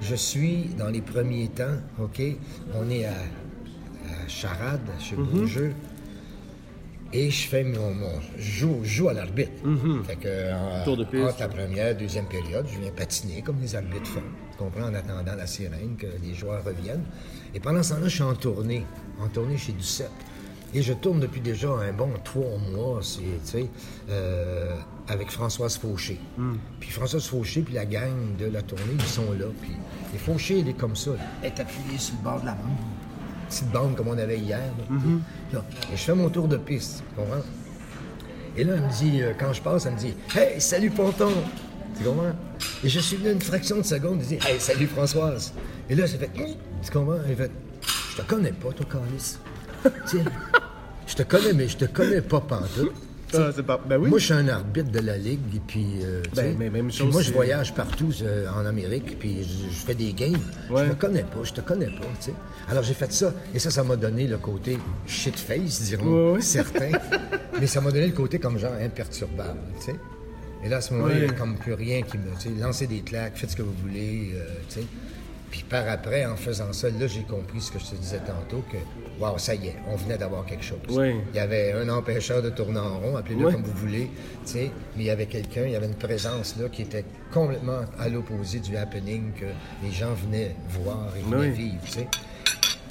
Je suis dans les premiers temps, OK? On est à, à Charade, chez. Beaujeu. Et je fais mon. mon- je, joue, je joue à l'arbitre. Fait que, en-. Tour de piste. entre la première, deuxième période, je viens patiner comme les arbitres font. Tu comprends? En attendant la sirène, que les joueurs reviennent. Et pendant ce temps-là, je suis en tournée. En tournée chez Duceppe. Et je tourne depuis déjà un bon trois mois, c'est, tu sais, euh, avec Françoise Fauché. Puis Françoise Fauché, puis la gang de la tournée, ils sont là. Puis et Fauché, elle est comme ça. Elle est appuyée sur le bord de la bande. Petite bande comme on avait hier. là. Là. Et je fais mon tour de piste, tu comprends? Et là, elle me dit, euh, quand je passe, elle me dit Hey, salut Ponton! Tu comprends? Et je suis venu une fraction de seconde, elle dit Hey, salut Françoise! Et là, j'ai fait! Tu comprends? Elle fait Je te connais pas, toi, Calis. Tiens, je te connais, mais je te connais pas pantoute. Ah, c'est pas... Ben oui. Moi, je suis un arbitre de la Ligue, et puis, euh, Ben, mais même puis moi, je voyage partout euh, en Amérique, puis je, je fais des games. Ouais. Je te connais pas, je te connais pas. Alors, j'ai fait ça, et ça, ça m'a donné le côté shit-face, diront Ouais, certains, mais ça m'a donné le côté comme genre imperturbable, tu sais. Et là, à ce moment-là, il n'y a comme plus rien qui me... Lancez des claques, faites ce que vous voulez, euh, tu sais. Puis par après, en faisant ça, là, j'ai compris ce que je te disais tantôt, que, waouh, ça y est, on venait d'avoir quelque chose. Il y avait un empêcheur de tourner en rond, appelez-le comme vous voulez, tu sais, mais il y avait quelqu'un, il y avait une présence là qui était complètement à l'opposé du happening que les gens venaient voir et venaient Oui. vivre, tu sais.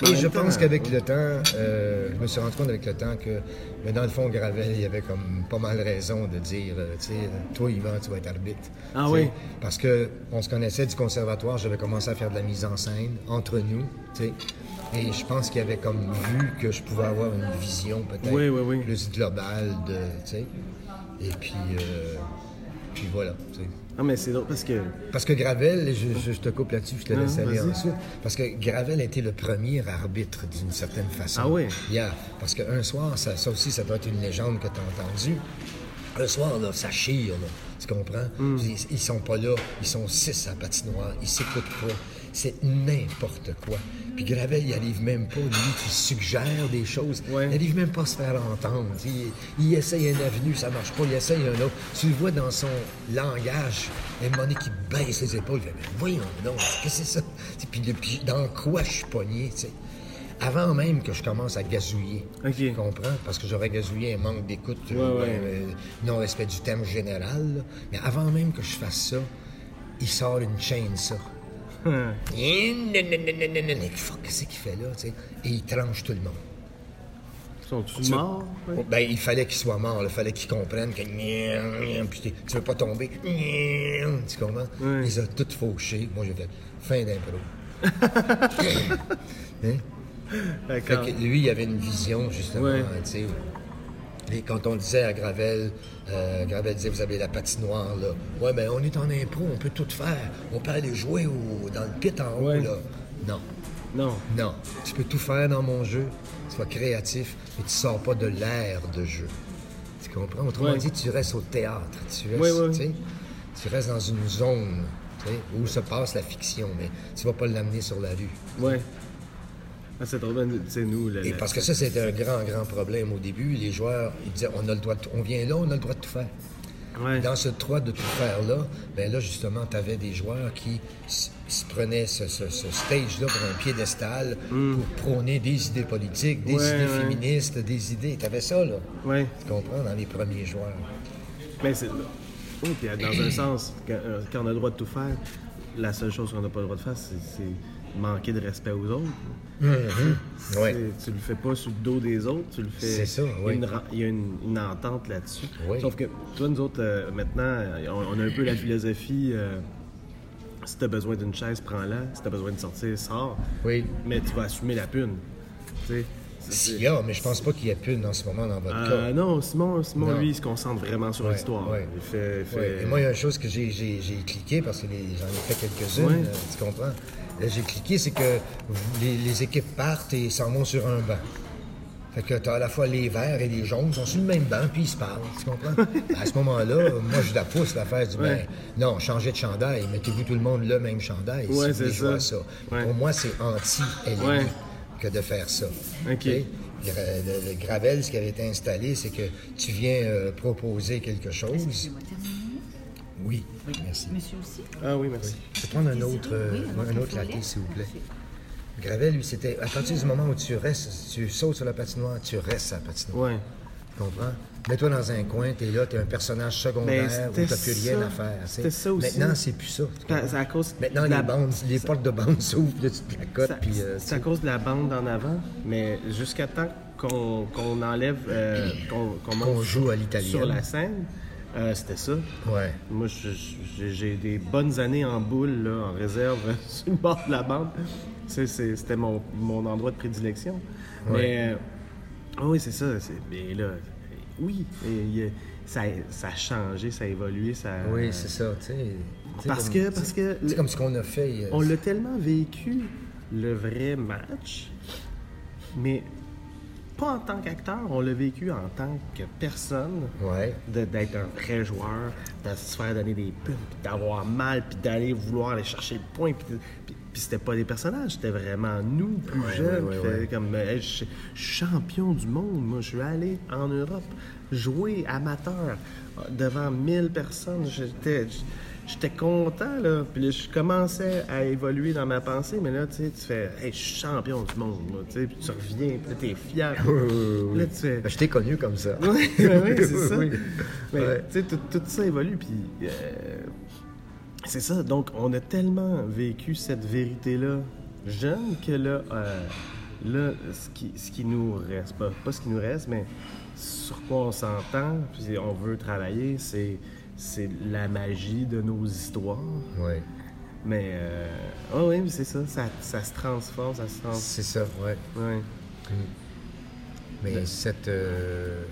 Et je temps, pense qu'avec le temps, euh, je me suis rendu compte avec le temps que, mais dans le fond, Gravel, il y avait comme pas mal raison de dire, euh, tu sais, toi, Yvan, tu vas être arbitre. Ah oui. Parce que on se connaissait du conservatoire, j'avais commencé à faire de la mise en scène entre nous, tu sais. Et je pense qu'il avait comme vu que je pouvais avoir une vision peut-être Oui, oui, oui. plus globale de, tu sais. Et puis, euh, puis voilà, tu sais. Ah, mais c'est drôle parce que... Parce que Gravel, je, te coupe là-dessus, je te Non, laisse aller ensuite. Parce que Gravel a été le premier arbitre d'une certaine façon. Ah oui? Yeah. Parce qu'un soir, ça, ça aussi, ça doit être une légende que tu as entendue. Un soir, là, ça chire, là. Tu comprends? Hmm. Ils, ils sont pas là, ils sont six à la patinoire, ils s'écoutent pas. C'est n'importe quoi. Puis Gravel, il arrive même pas, lui, qui suggère des choses. Ouais. Il arrive même pas à se faire entendre. Il, il essaye un avenue, ça marche pas, il essaye un autre. Tu le vois dans son langage, un moment qui baisse les épaules, il fait, Mais voyons donc, qu'est-ce que c'est ça? Puis, puis dans quoi je suis pogné, tu sais? Avant même que je commence à gazouiller. Tu comprends? Parce que j'aurais gazouillé un manque d'écoute, Ouais, euh, ouais. euh, non-respect du thème général. là. Mais avant même que je fasse ça, il sort une chaîne, ça. Et fuck, Qu'est-ce qu'il fait là, tu sais? Et il tranche tout le monde. Sont-tu morts? Ouais? Ben, il fallait qu'il soit mort, il fallait qu'il comprenne que. Puis tu veux pas tomber. Tu comprends? Ouais. Il les a toutes fauchées. Moi, j'ai fait fin d'impro. hein? Fait D'accord. que lui, il avait une vision, justement, Ouais. Quand on disait à Gravel, euh, Gravel disait, vous avez la patinoire, là. Ouais, ben, on est en impro, on peut tout faire. On peut aller jouer au- dans le pit en haut, Ouais. là. Non. Non. Non, tu peux tout faire dans mon jeu, sois créatif, mais tu sors pas de l'air de jeu. Tu comprends? Autrement Ouais. dit, tu restes au théâtre, tu restes, Ouais, tu restes dans une zone où se passe la fiction, mais tu vas pas l'amener sur la rue. Ouais. Ah, c'est ben, nous... le- Et parce que ça, c'était un grand, grand problème au début. Les joueurs, ils disaient, on a le droit de- on vient là, on a le droit de tout faire. Ouais. Dans ce droit de tout faire là, ben là, justement, tu avais des joueurs qui se prenaient ce, ce- ce stage-là pour un piédestal pour prôner des idées politiques, des Mm. Ouais, idées ouais. féministes, des idées. Tu avais ça, là. Ouais. Tu comprends, dans les premiers joueurs. Mais c'est. Oui, puis dans un sens, quand, euh, quand on a le droit de tout faire, la seule chose qu'on n'a pas le droit de faire, c'est manquer de respect aux autres. Ouais. C'est- Tu le fais pas sur le dos des autres, tu le fais. C'est ça, a oui. une Il y a une, une entente là-dessus. Oui. Sauf que toi, nous autres, euh, maintenant, on, on a un peu la philosophie euh, si tu as besoin d'une chaise, prends-la. Si tu as besoin de sortir, sors. Oui. Mais tu vas assumer la pune. Tu sais, S'il y a, mais je pense pas qu'il y ait plus en ce moment dans votre Euh, cas. non, Simon, Simon Non. lui, il se concentre vraiment sur Ouais, l'histoire. ouais. Il fait. il fait- Ouais. Et moi, il y a une chose que j'ai, cliqué, parce que j'en ai fait quelques-unes, euh, tu comprends? Là, j'ai cliqué, c'est que les, les équipes partent et s'en vont sur un banc. Fait que tu as à la fois les verts et les jaunes, ils sont sur le même banc, puis ils se parlent, tu comprends? à ce moment-là, moi, je la pousse l'affaire, je dis, ben, Ouais. non, changez de chandail, mettez-vous tout le monde le même chandail, si Ouais, vous c'est voulez jouer ça. ça. Ouais. Pour moi, c'est anti-LNI Ouais. que de faire ça. OK. Le Gravel, ce qui avait été installé, c'est que tu viens euh, proposer quelque chose. Oui, merci. Monsieur aussi? Ah oui, merci. Je vais prendre un autre, euh, Oui, un autre latte, s'il vous plaît. Gravel, lui, c'était à partir du moment où tu restes, tu sautes sur la patinoire, tu restes à la patinoire. Ouais. Tu comprends? Mets-toi dans un coin, t'es là, t'es un personnage secondaire où c'était t'as plus rien ça. à faire. C'était ça aussi. Maintenant, c'est plus ça. tu C'est à- cause Maintenant, de les, la- bandes, les portes de bande s'ouvrent, puis là, tu te placotes, Ça- puis... euh, c'est à cause de la bande en avant, mais jusqu'à temps qu'on qu'on enlève, euh, qu'on Qu'on joue à l'italienne. sur la scène, euh, c'était ça. Ouais. Moi, j'ai des bonnes années en boule, là, en réserve, sur le bord de la bande. C'était mon, mon endroit de prédilection. Mais, euh, ah oui, c'est ça. Mais là, oui, et ça, ça a changé, ça a évolué. Ça, Oui, c'est ça, tu sais. Tu sais, Parce comme- que, parce que C'est comme ce qu'on a fait. euh, on l'a tellement vécu, le vrai match, mais pas en tant qu'acteur, on l'a vécu en tant que personne, Ouais. d'être un vrai joueur, de se faire donner des pubs, puis d'avoir mal, puis d'aller vouloir aller chercher le point. Puis, puis- puis c'était pas des personnages, c'était vraiment nous, plus Ouais, jeunes, ouais, ouais, comme Hey, je suis champion du monde. Moi, je suis allé en Europe jouer amateur euh, devant 1000 personnes. J'étais. J'étais content, là. Puis là, je commençais à évoluer dans ma pensée, mais là, tu sais, tu fais, hey, je suis champion du monde, moi, tu sais, puis tu reviens, puis là, t'es fier. Oui, oui, oui. Là, tu fais, Ben, Je t'ai connu comme ça. oui, c'est ça. Mais Ouais. tu sais, tout, tout ça évolue, puis euh, c'est ça. Donc, on a tellement vécu cette vérité-là jeune que là, euh, là, ce qui, ce qui nous reste, pas, pas ce qui nous reste, mais sur quoi on s'entend, puis on veut travailler, c'est c'est la magie de nos histoires. Ouais. Mais, euh, ah oui, mais c'est ça, ça, ça se transforme, ça se transforme. C'est ça, ouais. Ouais. Mais cette, euh,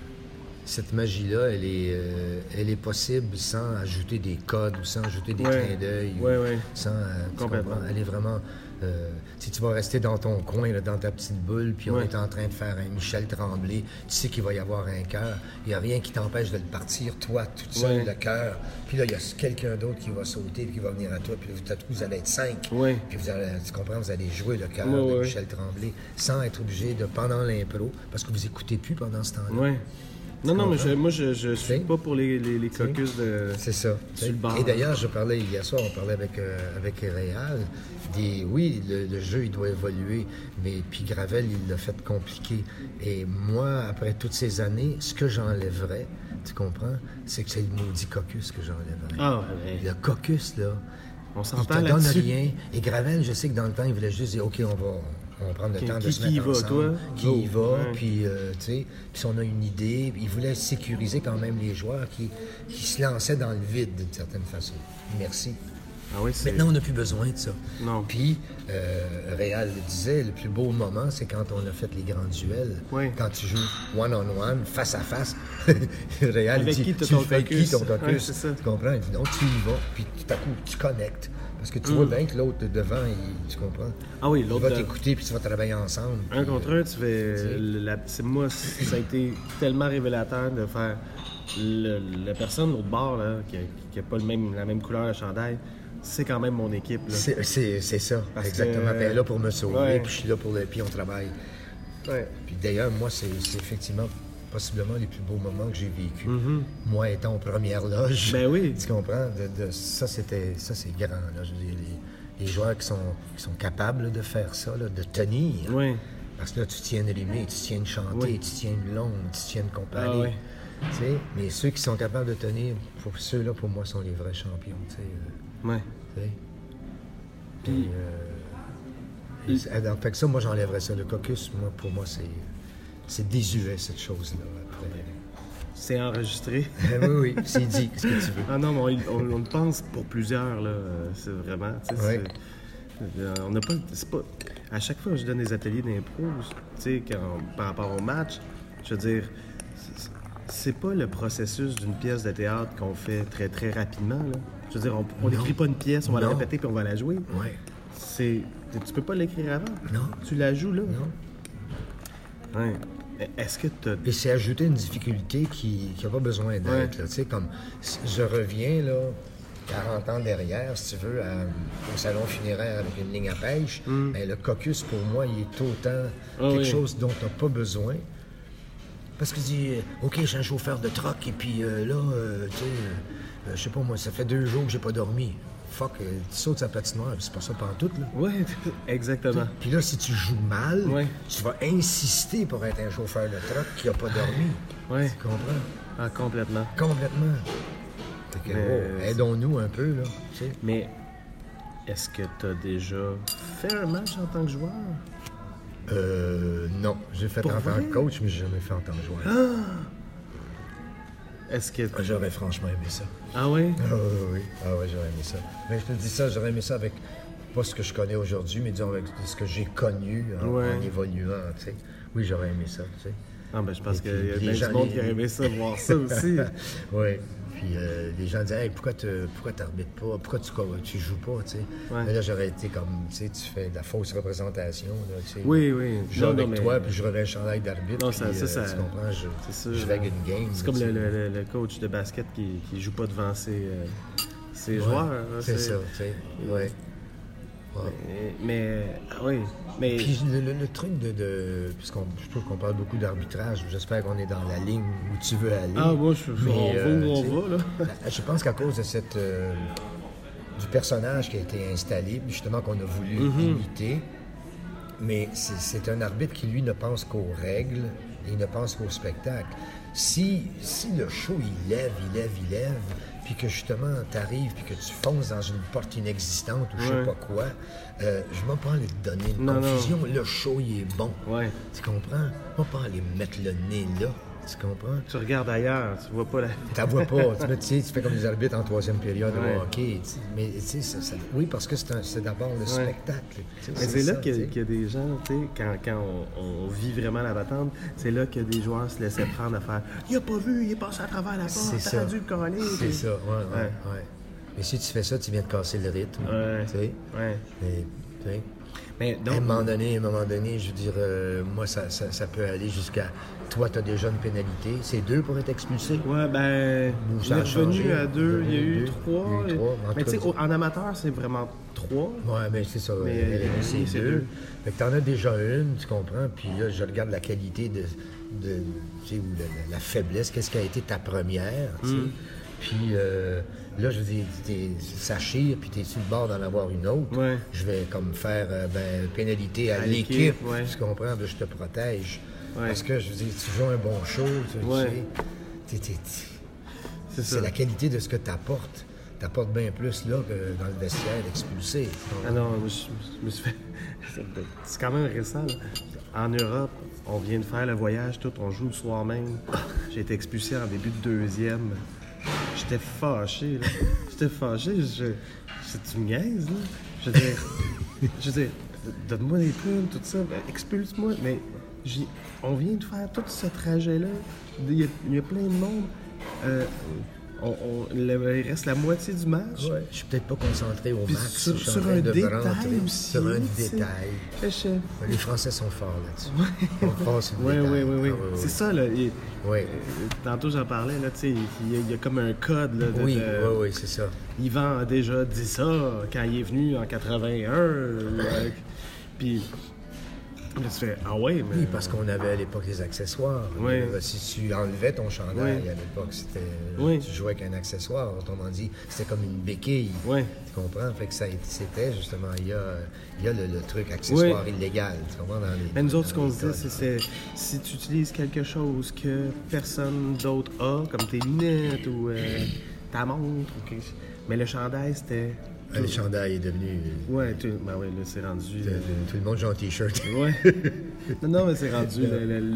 cette magie-là, elle est, euh, elle est possible sans ajouter des codes ou sans ajouter des Ouais. clins d'œil. ou Ouais, ouais. Sans, euh, Complètement. Elle est vraiment... euh, si tu vas rester dans ton coin, là, dans ta petite bulle, puis on Ouais. est en train de faire un Michel Tremblay, tu sais qu'il va y avoir un cœur. Il n'y a rien qui t'empêche de le partir, toi, toute seule, Ouais. le cœur. Puis là, il y a quelqu'un d'autre qui va sauter, puis qui va venir à toi, puis là, vous, allez être cinq. Ouais. Puis vous allez, tu comprends, vous allez jouer le cœur de. Michel Tremblay sans être obligé de, pendant l'impro, parce que vous écoutez plus pendant ce temps-là. Non, non, mais je- moi, je, je suis pas pour les, les, les caucus de. C'est ça. Sur le bord. Et d'ailleurs, je parlais hier soir, on parlait avec, euh, avec Réal. Des, oui, le, le jeu, il doit évoluer, mais puis Gravel, il l'a fait compliqué. Et moi, après toutes ces années, ce que j'enlèverais, tu comprends, c'est que c'est le maudit caucus que j'enlèverais. Ah, ouais. Le caucus, là, On il te s'entend donne là-dessus. rien. Et Gravel, je sais que dans le temps, il voulait juste dire, OK, on va, on va prendre le Qui- temps de qui- se qui y mettre va, ensemble. toi? Qui y va, Ouais. puis, euh, tu sais, puis si on a une idée, il voulait sécuriser quand même les joueurs qui, qui se lançaient dans le vide d'une certaine façon. Merci. Ah oui, c'est. Maintenant, on n'a plus besoin de ça. Non. Puis, euh, Réal le disait, le plus beau moment, c'est quand on a fait les grands duels. Oui. Quand tu joues one-on-one, face à face. Réal Avec dit, qui tu fais qui ton caucus? Tu comprends? Il dit, non, tu y vas, puis tout à coup, tu connectes. Parce que tu vois bien que l'autre de devant, il- tu comprends? Ah oui, Il l'autre va de- t'écouter, puis tu vas travailler ensemble. Un puis, contre un, tu fais. la- moi, ça a été tellement révélateur de faire le- la personne de l'autre bord là, qui n'a pas le même, la même couleur de chandail. C'est quand même mon équipe. C'est ça, Parce exactement. que- est là pour me sauver, puis je suis là pour le... Puis on travaille. Ouais. Puis d'ailleurs, moi, c'est effectivement possiblement les plus beaux moments que j'ai vécu. Moi étant en première loge. Mm-hmm. Ben oui. Tu comprends? De, de- ça, c'était ça c'est grand. Là. Je veux dire, les, les joueurs qui sont, qui sont capables de faire ça, là, de tenir. Oui. Parce que là, tu tiens de rimer, tu tiens de chanter, Oui. tu tiens de longue, tu tiens de comparer. Ah ouais. Tu sais, mais ceux qui sont capables de tenir, pour ceux-là, pour moi, sont les vrais champions. Tu sais, euh, Ouais. tu sais? Puis, euh, et c'est- donc, fait que ça, moi, j'enlèverais ça. Le caucus, moi, pour moi, c'est, c'est désuet, cette chose-là. Après. C'est enregistré. oui, oui, c'est dit, qu'est-ce que tu veux. ah non, mais on, on- on le pense pour plusieurs, là. C'est vraiment. tu sais, Euh, On n'a pas, c'est pas. À chaque fois que je donne des ateliers d'impro, tu sais, par rapport au match, je veux dire, c'est- pas le processus d'une pièce de théâtre qu'on fait très très rapidement. Là. Je veux dire, on n'écrit pas une pièce, on va la répéter puis on va la jouer. Ouais. C'est, tu peux pas l'écrire avant. Non. Tu la joues là. Non. Ouais. Est-ce que tu Et c'est ajouter une difficulté qui n'a pas besoin d'être. Ouais. Tu sais, comme je reviens là, 40 ans derrière, si tu veux, à- au salon funéraire avec une ligne à pêche, ben, le caucus, pour moi, il est autant Mm. Ah quelque oui. chose dont tu n'as pas besoin. Parce que je dis, euh, OK, suis un chauffeur de truck, et puis euh, là, euh, tu sais, euh, je sais pas moi, ça fait deux jours que j'ai pas dormi. Fuck, euh, tu sautes sa patinoire, c'est pas ça tout là. Ouais, exactement. Puis là, si tu joues mal, Ouais. tu vas insister pour être un chauffeur de truck qui a pas dormi. Ouais. Tu comprends? Ah, complètement. Complètement. Fait que, Mais- oh, aidons-nous un peu, là. tu sais. Mais est-ce que tu as déjà fait un match en tant que joueur? Euh, non, j'ai fait Pour en tant que coach, mais j'ai jamais fait en tant que joueur. Est-ce que. Ah, J'aurais franchement aimé ça. Ah ouais? Ah oui, oui. Ah ouais, j'aurais aimé ça. Mais je te dis ça, j'aurais aimé ça avec pas ce que je connais aujourd'hui, mais disons avec ce que j'ai connu en, Ouais. en évoluant, tu sais. Oui, j'aurais aimé ça, tu sais. Ah, ben, je pense qu'il y a bien gens- qui aurait aimé ça, voir ça aussi. oui. Puis euh, les gens disaient, hey, pourquoi tu pourquoi t'arbitres pas? Pourquoi tu, tu joues pas? Tu sais? Ouais. Mais là, j'aurais été comme, tu sais, tu fais de la fausse représentation. Là, tu sais. Oui, oui. Je joue avec mais- toi, puis je revais un chandail d'arbitre. Non, ça- puis, ça, ça- Tu comprends? Je, ça. je une game. C'est comme le, le- le coach de basket qui, qui joue pas devant ses, euh, ses Ouais, joueurs. hein, C'est ça, tu sais. Ouais. Mais, mais- ah oui, mais Puis le, le- le truc de. de puisqu'on, je trouve qu'on parle beaucoup d'arbitrage, j'espère qu'on est dans la ligne où tu veux aller. ah moi je, Mais, on euh, va où on tu sais, va là. Je pense qu'à cause de cette euh, du personnage qui a été installé, justement qu'on a voulu Mhm. imiter, mais c'est, c'est un arbitre qui lui ne pense qu'aux règles et il ne pense qu'au spectacle. Si, si le show il lève, il lève, il lève, puis que justement tu arrives puis que tu fonces dans une porte inexistante ou je sais Ouais. pas quoi, euh, je ne vais pas aller te donner une Non, non. confusion. Le show il est bon. Ouais. Tu comprends? Je vais pas aller mettre le nez là. Tu comprends? Tu regardes ailleurs, tu vois pas la. Tu vois pas. tu, sais, tu fais comme les arbitres en troisième période Ouais. au hockey. tu sais, Mais tu sais, ça- ça- oui, parce que c'est d'abord le spectacle. Mais c'est là qu'il y, y a des gens, tu sais, quand, quand on, on vit vraiment la battante, c'est là que des joueurs se laissaient prendre à faire Il a pas vu, il est passé à travers la porte, C'est ça. dû le coller. C'est ça, ouais, ouais, Ouais. Mais si tu fais ça, tu viens de casser le rythme. Ouais. Tu sais. Ouais. Mais, tu sais, Mais à un moment donné, à un moment donné, je veux dire, euh, moi, ça, ça, ça peut aller jusqu'à. Toi, tu as déjà une pénalité. C'est deux pour être expulsé? Ouais, ben, Ou on ça a est revenu changé, à deux, il y a eu trois. il y a eu trois, en mais tu sais, en amateur, c'est vraiment trois. Ouais, mais c'est ça. Mais, euh, c'est c'est deux. deux. Fait que t'en as déjà une, tu comprends, puis là, je regarde la qualité de, de tu sais, ou la, la- la faiblesse, qu'est-ce qui a été ta première, tu sais? Mm. Puis euh, là, je veux dire, t'es- ça chire, puis t'es sur le bord d'en avoir une autre. Ouais. Je vais comme faire, euh, ben, pénalité à, À l'équipe, l'équipe, ouais. tu comprends, je te protège. Ouais. Parce que, je veux dire, tu joues un bon show, tu, sais, t'es- t'es- t'es- C'est la qualité de ce que tu apportes. Tu apportes bien plus là que dans le vestiaire expulsé. Ah non, moi, je, je me suis fait. C'est quand même récent. là. En Europe, on vient de faire le voyage, tout, on joue le soir même. J'ai été expulsé en début de deuxième. J'étais fâché, là. J'étais fâché. Je, je, tu me là. Je veux dire, je veux dire, donne-moi des plumes, tout ça, ben, expulse-moi. Mais on vient de faire tout ce trajet-là. Il y, a, il y a plein de monde. Euh, on- il reste la moitié du match. Ouais, je suis peut-être pas concentré au Puis max. sur- je suis en sur train un de détail rentrer aussi, Sur un détail. Je- Les Français sont forts là-dessus. Oui, oui, oui, oui. C'est ça, là. il- Oui. euh, Tantôt, j'en parlais, là, tu sais, il y, a- il y a comme un code, là. De, Oui, de- oui, oui, c'est ça. Yvan a déjà dit ça quand il est venu en 81. là, Puis, là, tu fais, ah ouais, mais. Oui, parce qu'on avait à l'époque les accessoires. Oui. Euh, Si tu enlevais ton chandail Oui. à l'époque, c'était. Oui. Tu jouais avec un accessoire. Autrement dit, c'était comme une béquille. Oui. Tu comprends? Fait que ça, c'était justement, il y a, il y a le, le truc accessoire illégal. Tu comprends? Dans les, Mais nous autres, ce qu'on se dit, c'est c'est si tu utilises quelque chose que personne d'autre a, comme tes lunettes ou euh, ta montre, ou quelque... mais le chandail, c'était Ah, le chandail est devenu. Ouais, tout, ben ouais, là, c'est rendu. euh, euh, Tout le monde joue en t-shirt. Ouais. non, non, mais c'est rendu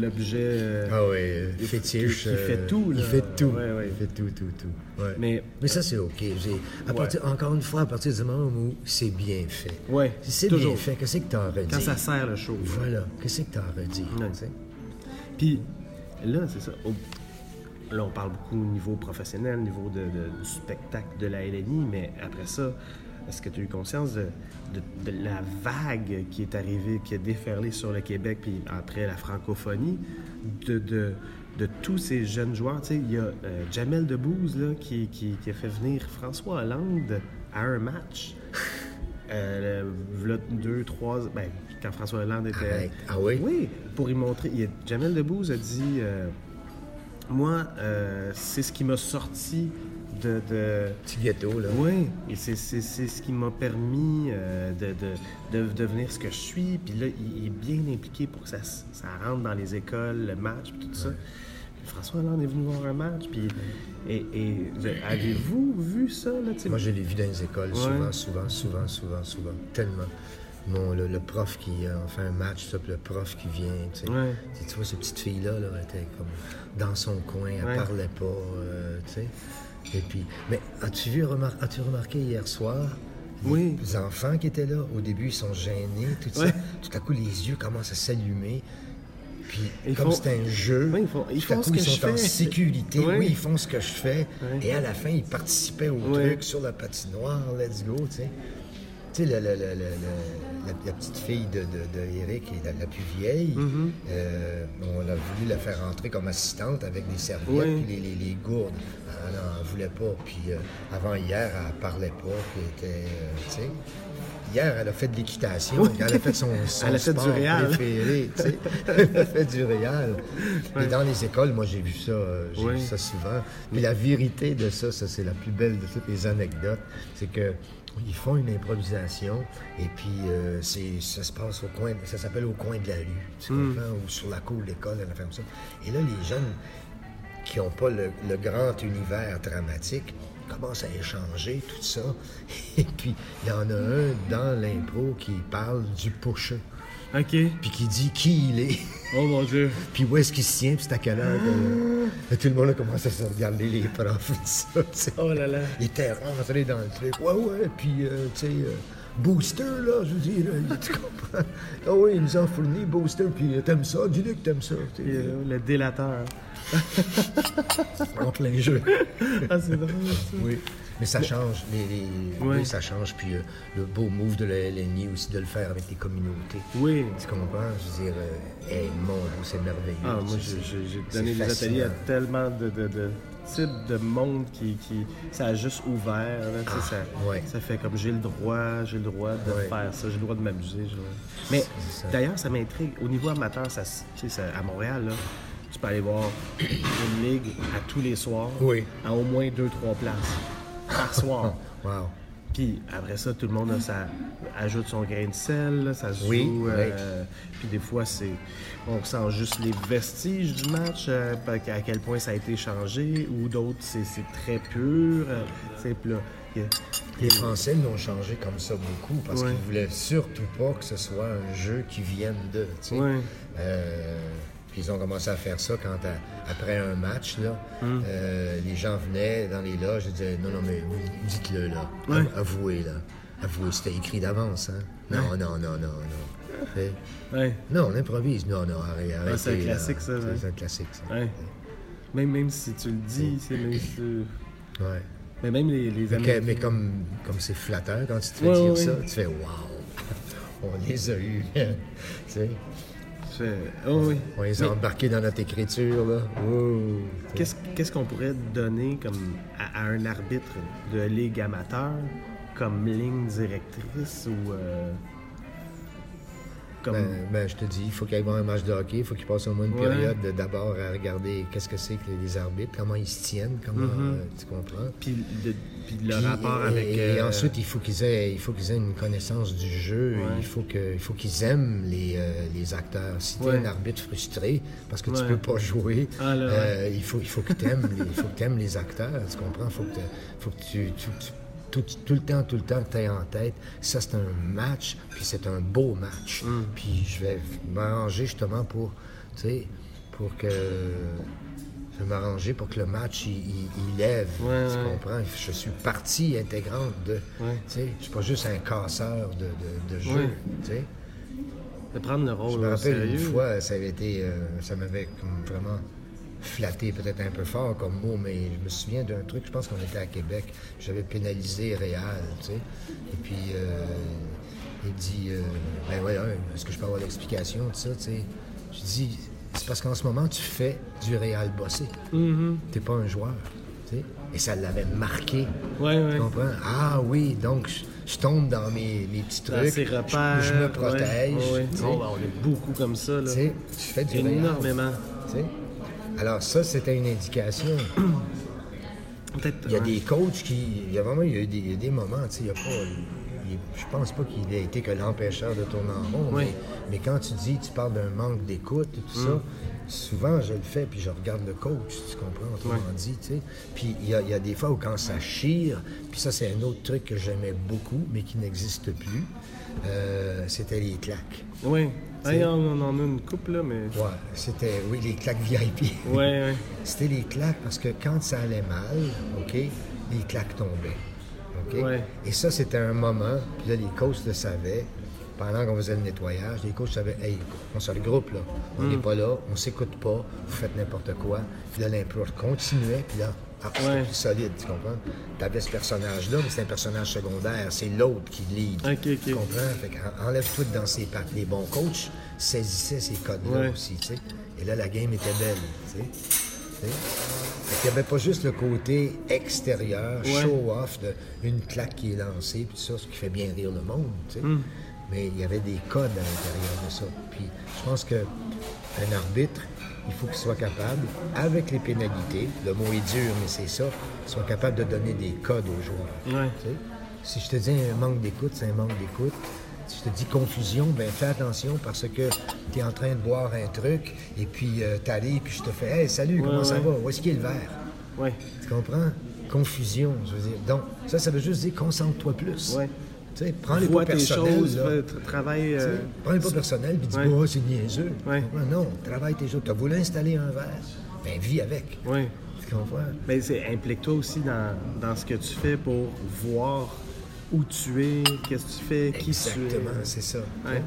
l'objet. euh, Ah ouais, euh, Il- fétiche. il- il fait euh, tout, Il là. fait tout. Ouais, ouais. Il fait tout, tout, tout. Ouais. Mais- Mais ça, c'est OK. À partir- encore une fois, à partir du moment où c'est bien fait. Ouais, Si c'est bien toujours. fait, qu'est-ce que à redire? Quand ça sert le show. Voilà. Qu'est-ce que tu sais? Puis là, c'est ça. Au- Là, on parle beaucoup au niveau professionnel, au niveau de, de- du spectacle de la LNI, mais après ça, est-ce que tu as eu conscience de, de- de la vague qui est arrivée, qui a déferlé sur le Québec, puis après la francophonie, de, de, de tous ces jeunes joueurs? Tu sais, il y a euh, Jamel Debbouze là, qui, qui- qui a fait venir François Hollande à un match. Euh, deux, trois. Ben, quand François Hollande était. Arrête. Ah oui? Oui, pour y montrer. il Jamel Debbouze a dit euh, Moi, euh, c'est ce qui m'a sorti de. de- Petit ghetto, là. Oui, et c'est, c'est- c'est ce qui m'a permis euh, de, de- de devenir ce que je suis. Puis là, il, il est bien impliqué pour que ça, ça rentre dans les écoles, le match, puis tout ça. Puis François Hollande est venu voir un match. Puis, et, avez-vous vu ça? Là? Moi, je l'ai vu dans les écoles, Ouais. souvent, souvent, souvent, souvent, souvent. Tellement. Mon, le, le prof qui euh, fait un match, ça, puis le prof qui vient, tu sais. Ouais. Tu vois, cette petite fille-là, là, elle était comme dans son coin, elle Ouais. parlait pas, euh, tu sais. Et puis, mais as-tu vu, remar- as-tu remarqué hier soir? Oui. Les enfants qui étaient là, au début, ils sont gênés, tout ça. Tout à coup, les yeux commencent à s'allumer. Puis, Ils comme font- c'est un jeu, Oui, ils font- ils tout à coup, ce que ils je sont en fais. sécurité. Oui, ils font ce que je fais. Et à la fin, ils participaient au truc sur la patinoire, let's go, tu sais. Tu sais, le- le- le- le- le- la, la petite fille de, de, de Eric, est la, la plus vieille, Mm-hmm. euh, on a voulu la faire rentrer comme assistante avec des serviettes puis les, les- les gourdes. Elle n'en voulait pas. Puis euh, avant hier, elle parlait pas, puis était, euh, tu sais. Hier, elle a fait de l'équitation. Elle a fait son, son Elle a fait du réal. préféré. Elle a fait du réal. Et dans les écoles, moi, j'ai vu ça, euh, j'ai vu ça souvent. Mais la vérité de ça, ça, c'est la plus belle de toutes les anecdotes, c'est que ils font une improvisation et puis euh, c'est, ça se passe au coin, ça s'appelle au coin de la rue, tu Hmm. comprends, ou sur la cour de l'école, elle comme ça. Et là, les jeunes qui n'ont pas le, le grand univers dramatique commencent à échanger tout ça. Et puis, il y en a un dans l'impro qui parle du pusher, OK. puis qui dit qui il est. Oh mon Dieu. Puis où est-ce qu'il se tient, puis c'est à quelle heure. que- Tout le monde a commencé à se regarder, les profs, ça, tu sais. Oh là là. Il était rentré dans le truc. Ouais, ouais, puis, euh, tu sais, euh, Booster, là, je veux dire, euh, tu comprends? Ah oui, ils nous ont fourni Booster, puis euh, t'aimes ça, dis-le que t'aimes ça. tu sais, Et, euh, le délateur. en plein jeu. Ah, c'est drôle, ça. Oui. Mais ça change, les, les- Ouais. oui, ça change. Puis euh, le beau move de la LNI aussi, de le faire avec les communautés. Oui. Tu comprends? Je veux dire, euh, hey, mon c'est merveilleux. Ah, moi, j'ai- donné des ateliers à tellement de, de, de types de monde qui, qui. Ça a juste ouvert. là, sais, ça, Ah, ouais. ça fait comme j'ai le droit, j'ai le droit de Ouais. faire ça, j'ai le droit de m'amuser. Mais d'ailleurs, ça m'intrigue. Au niveau amateur, ça, ça- à Montréal, là, tu peux aller voir une ligue à tous les soirs, Oui. à au moins deux, trois places par soir. Wow. Puis après ça, tout le monde a sa- ajoute son grain de sel, là, ça se Oui, joue. oui. euh, puis des fois, c'est on sent juste les vestiges du match, euh, à quel point ça a été changé, ou d'autres, c'est très pur. euh, c'est là, a- Les Français l'ont changé comme ça beaucoup parce Ouais. qu'ils voulaient surtout pas que ce soit un jeu qui vienne de. tu sais. Ouais. Puis ils ont commencé à faire ça quand, à- après un match, là, Hum. euh, les gens venaient dans les loges et disaient Non, non, mais dites-le, là. Avouez, là. Avouez, c'était écrit d'avance, hein. Non, non, non, non, non. Fait, Non, on improvise. Non, non, arrête, arrêtez. c'est un classique, ça, C'est un classique, ça. Même, même si tu le dis, c'est même si Ouais. Mais même les, les Mais, que- Américains- mais comme comme c'est flatteur quand tu te fais dire ça, tu fais Waouh, on les a eus. tu sais, oh oui. on les a embarqués dans notre écriture. là. Oh. Qu'est-ce qu'on pourrait donner comme à, à un arbitre de ligue amateur comme ligne directrice ou euh, comme Ben, ben, je te dis, il faut qu'il aille voir un match de hockey, il faut qu'il passe au moins une Ouais. période de- d'abord à regarder qu'est-ce que c'est que les arbitres, comment ils se tiennent, comment Mm-hmm. euh, tu comprends? puis, de- puis le Puis, rapport et, avec et euh, ensuite, il faut qu'ils aient, il faut qu'ils aient une connaissance du jeu. Ouais. Il faut que, il faut qu'ils aiment les, euh, les acteurs. Si tu es Ouais. un arbitre frustré parce que tu Ouais. peux pas jouer, Ah, il faut, il faut que tu aimes, les, il faut que t'aimes les acteurs. Tu comprends? Il faut que, faut que tu, tu, tu- tout, tout le temps, tout le temps, tu en tête, ça c'est un match, puis c'est un beau match. Mm. Puis je vais m'arranger justement pour, tu sais, pour que... Je vais m'arranger pour que le match, il, il- il lève. Ouais, tu ouais. comprends? Je suis partie intégrante de... Ouais. Tu sais, je suis pas juste un casseur de, de, de jeu, Ouais. tu sais. De prendre le rôle Je me rappelle sérieux. une fois, ça avait été, euh, ça m'avait vraiment flatté, peut-être un peu fort comme mot, mais je me souviens d'un truc, je pense qu'on était à Québec, j'avais pénalisé Réal, tu sais, et puis euh, il dit, euh, ben ouais, ouais, est-ce que je peux avoir l'explication de ça, tu sais? Je dis, c'est parce qu'en ce moment, tu fais du Réal bossé. Mm-hmm. T'es pas un joueur, tu sais? Et ça l'avait marqué. Ouais, ouais. Tu comprends? Ah oui, donc je, tombe dans mes, mes petits trucs. je- me protège. ouais, ouais. Oh, ben, on est beaucoup comme ça, là. Tu fais du Réal. Énormément. Tu sais. Alors ça, c'était une indication. Il y a des coachs qui... Il y a vraiment il y a eu des, il y a des moments, tu sais, il y a pas... il- je pense pas qu'il ait été que l'empêcheur de tourner en rond, Oui. mais, mais quand tu dis, tu parles d'un manque d'écoute et tout Mm. ça, souvent je le fais, puis je regarde le coach, tu comprends, autrement Ouais. dit, tu sais. Puis il y, a, il y a des fois où quand ça chire, puis ça c'est un autre truc que j'aimais beaucoup, mais qui n'existe plus, euh, c'était les claques. Oui. Hey, on, en a une couple, là, mais. Ouais, c'était, oui, les claques VIP. Ouais, ouais. C'était les claques parce que quand ça allait mal, OK, les claques tombaient. OK? Ouais. Et ça, c'était un moment, puis là, les coachs le savaient. Pendant qu'on faisait le nettoyage, les coachs savaient, hey, on se regroupe, là. On Hmm. n'est pas là, on s'écoute pas, vous faites n'importe quoi. Puis là, l'impro continuait, puis là, ah, Ouais. plus solide, tu comprends? T'avais ce personnage-là, mais c'est un personnage secondaire, c'est l'autre qui lead. Ok, ok. Tu comprends? Fait enlève tout dans ses pattes. Les bons coachs saisissaient ces codes-là Ouais. aussi, tu sais. Et là, la game était belle, tu sais. Tu sais? Fait qu'il n'y avait pas juste le côté extérieur, Ouais. show-off, une claque qui est lancée, puis tout ça, ce qui fait bien rire le monde, tu sais. Hmm. Mais il y avait des codes à l'intérieur de ça. Puis je pense qu'un arbitre, il faut qu'il soit capable, avec les pénalités, le mot est dur, mais c'est ça, qu'il soit capable de donner des codes aux joueurs. Ouais. Tu sais, Si je te dis un manque d'écoute, c'est un manque d'écoute. Si je te dis confusion, ben fais attention parce que tu es en train de boire un truc et puis tu t'arrives puis je te fais Hey, salut, comment ça va? Où est-ce qu'il est le verre? Ouais. Tu comprends? Confusion, je veux dire. Donc, ça, ça veut juste dire concentre-toi plus. Ouais. Tu sais, prends les pas personnels. choses, là. tra- travaille. Tu euh, Prends les pas personnels puis dis Ouais. oh, c'est niaiseux. Ouais. Tu? Non, travaille tes choses. Tu as voulu installer un verre, ben vis avec. Ouais. Tu comprends? Mais implique-toi aussi dans, dans ce que tu fais pour voir où tu es, qu'est-ce que tu fais, qui tu Exactement, es. c'est ça. Ouais.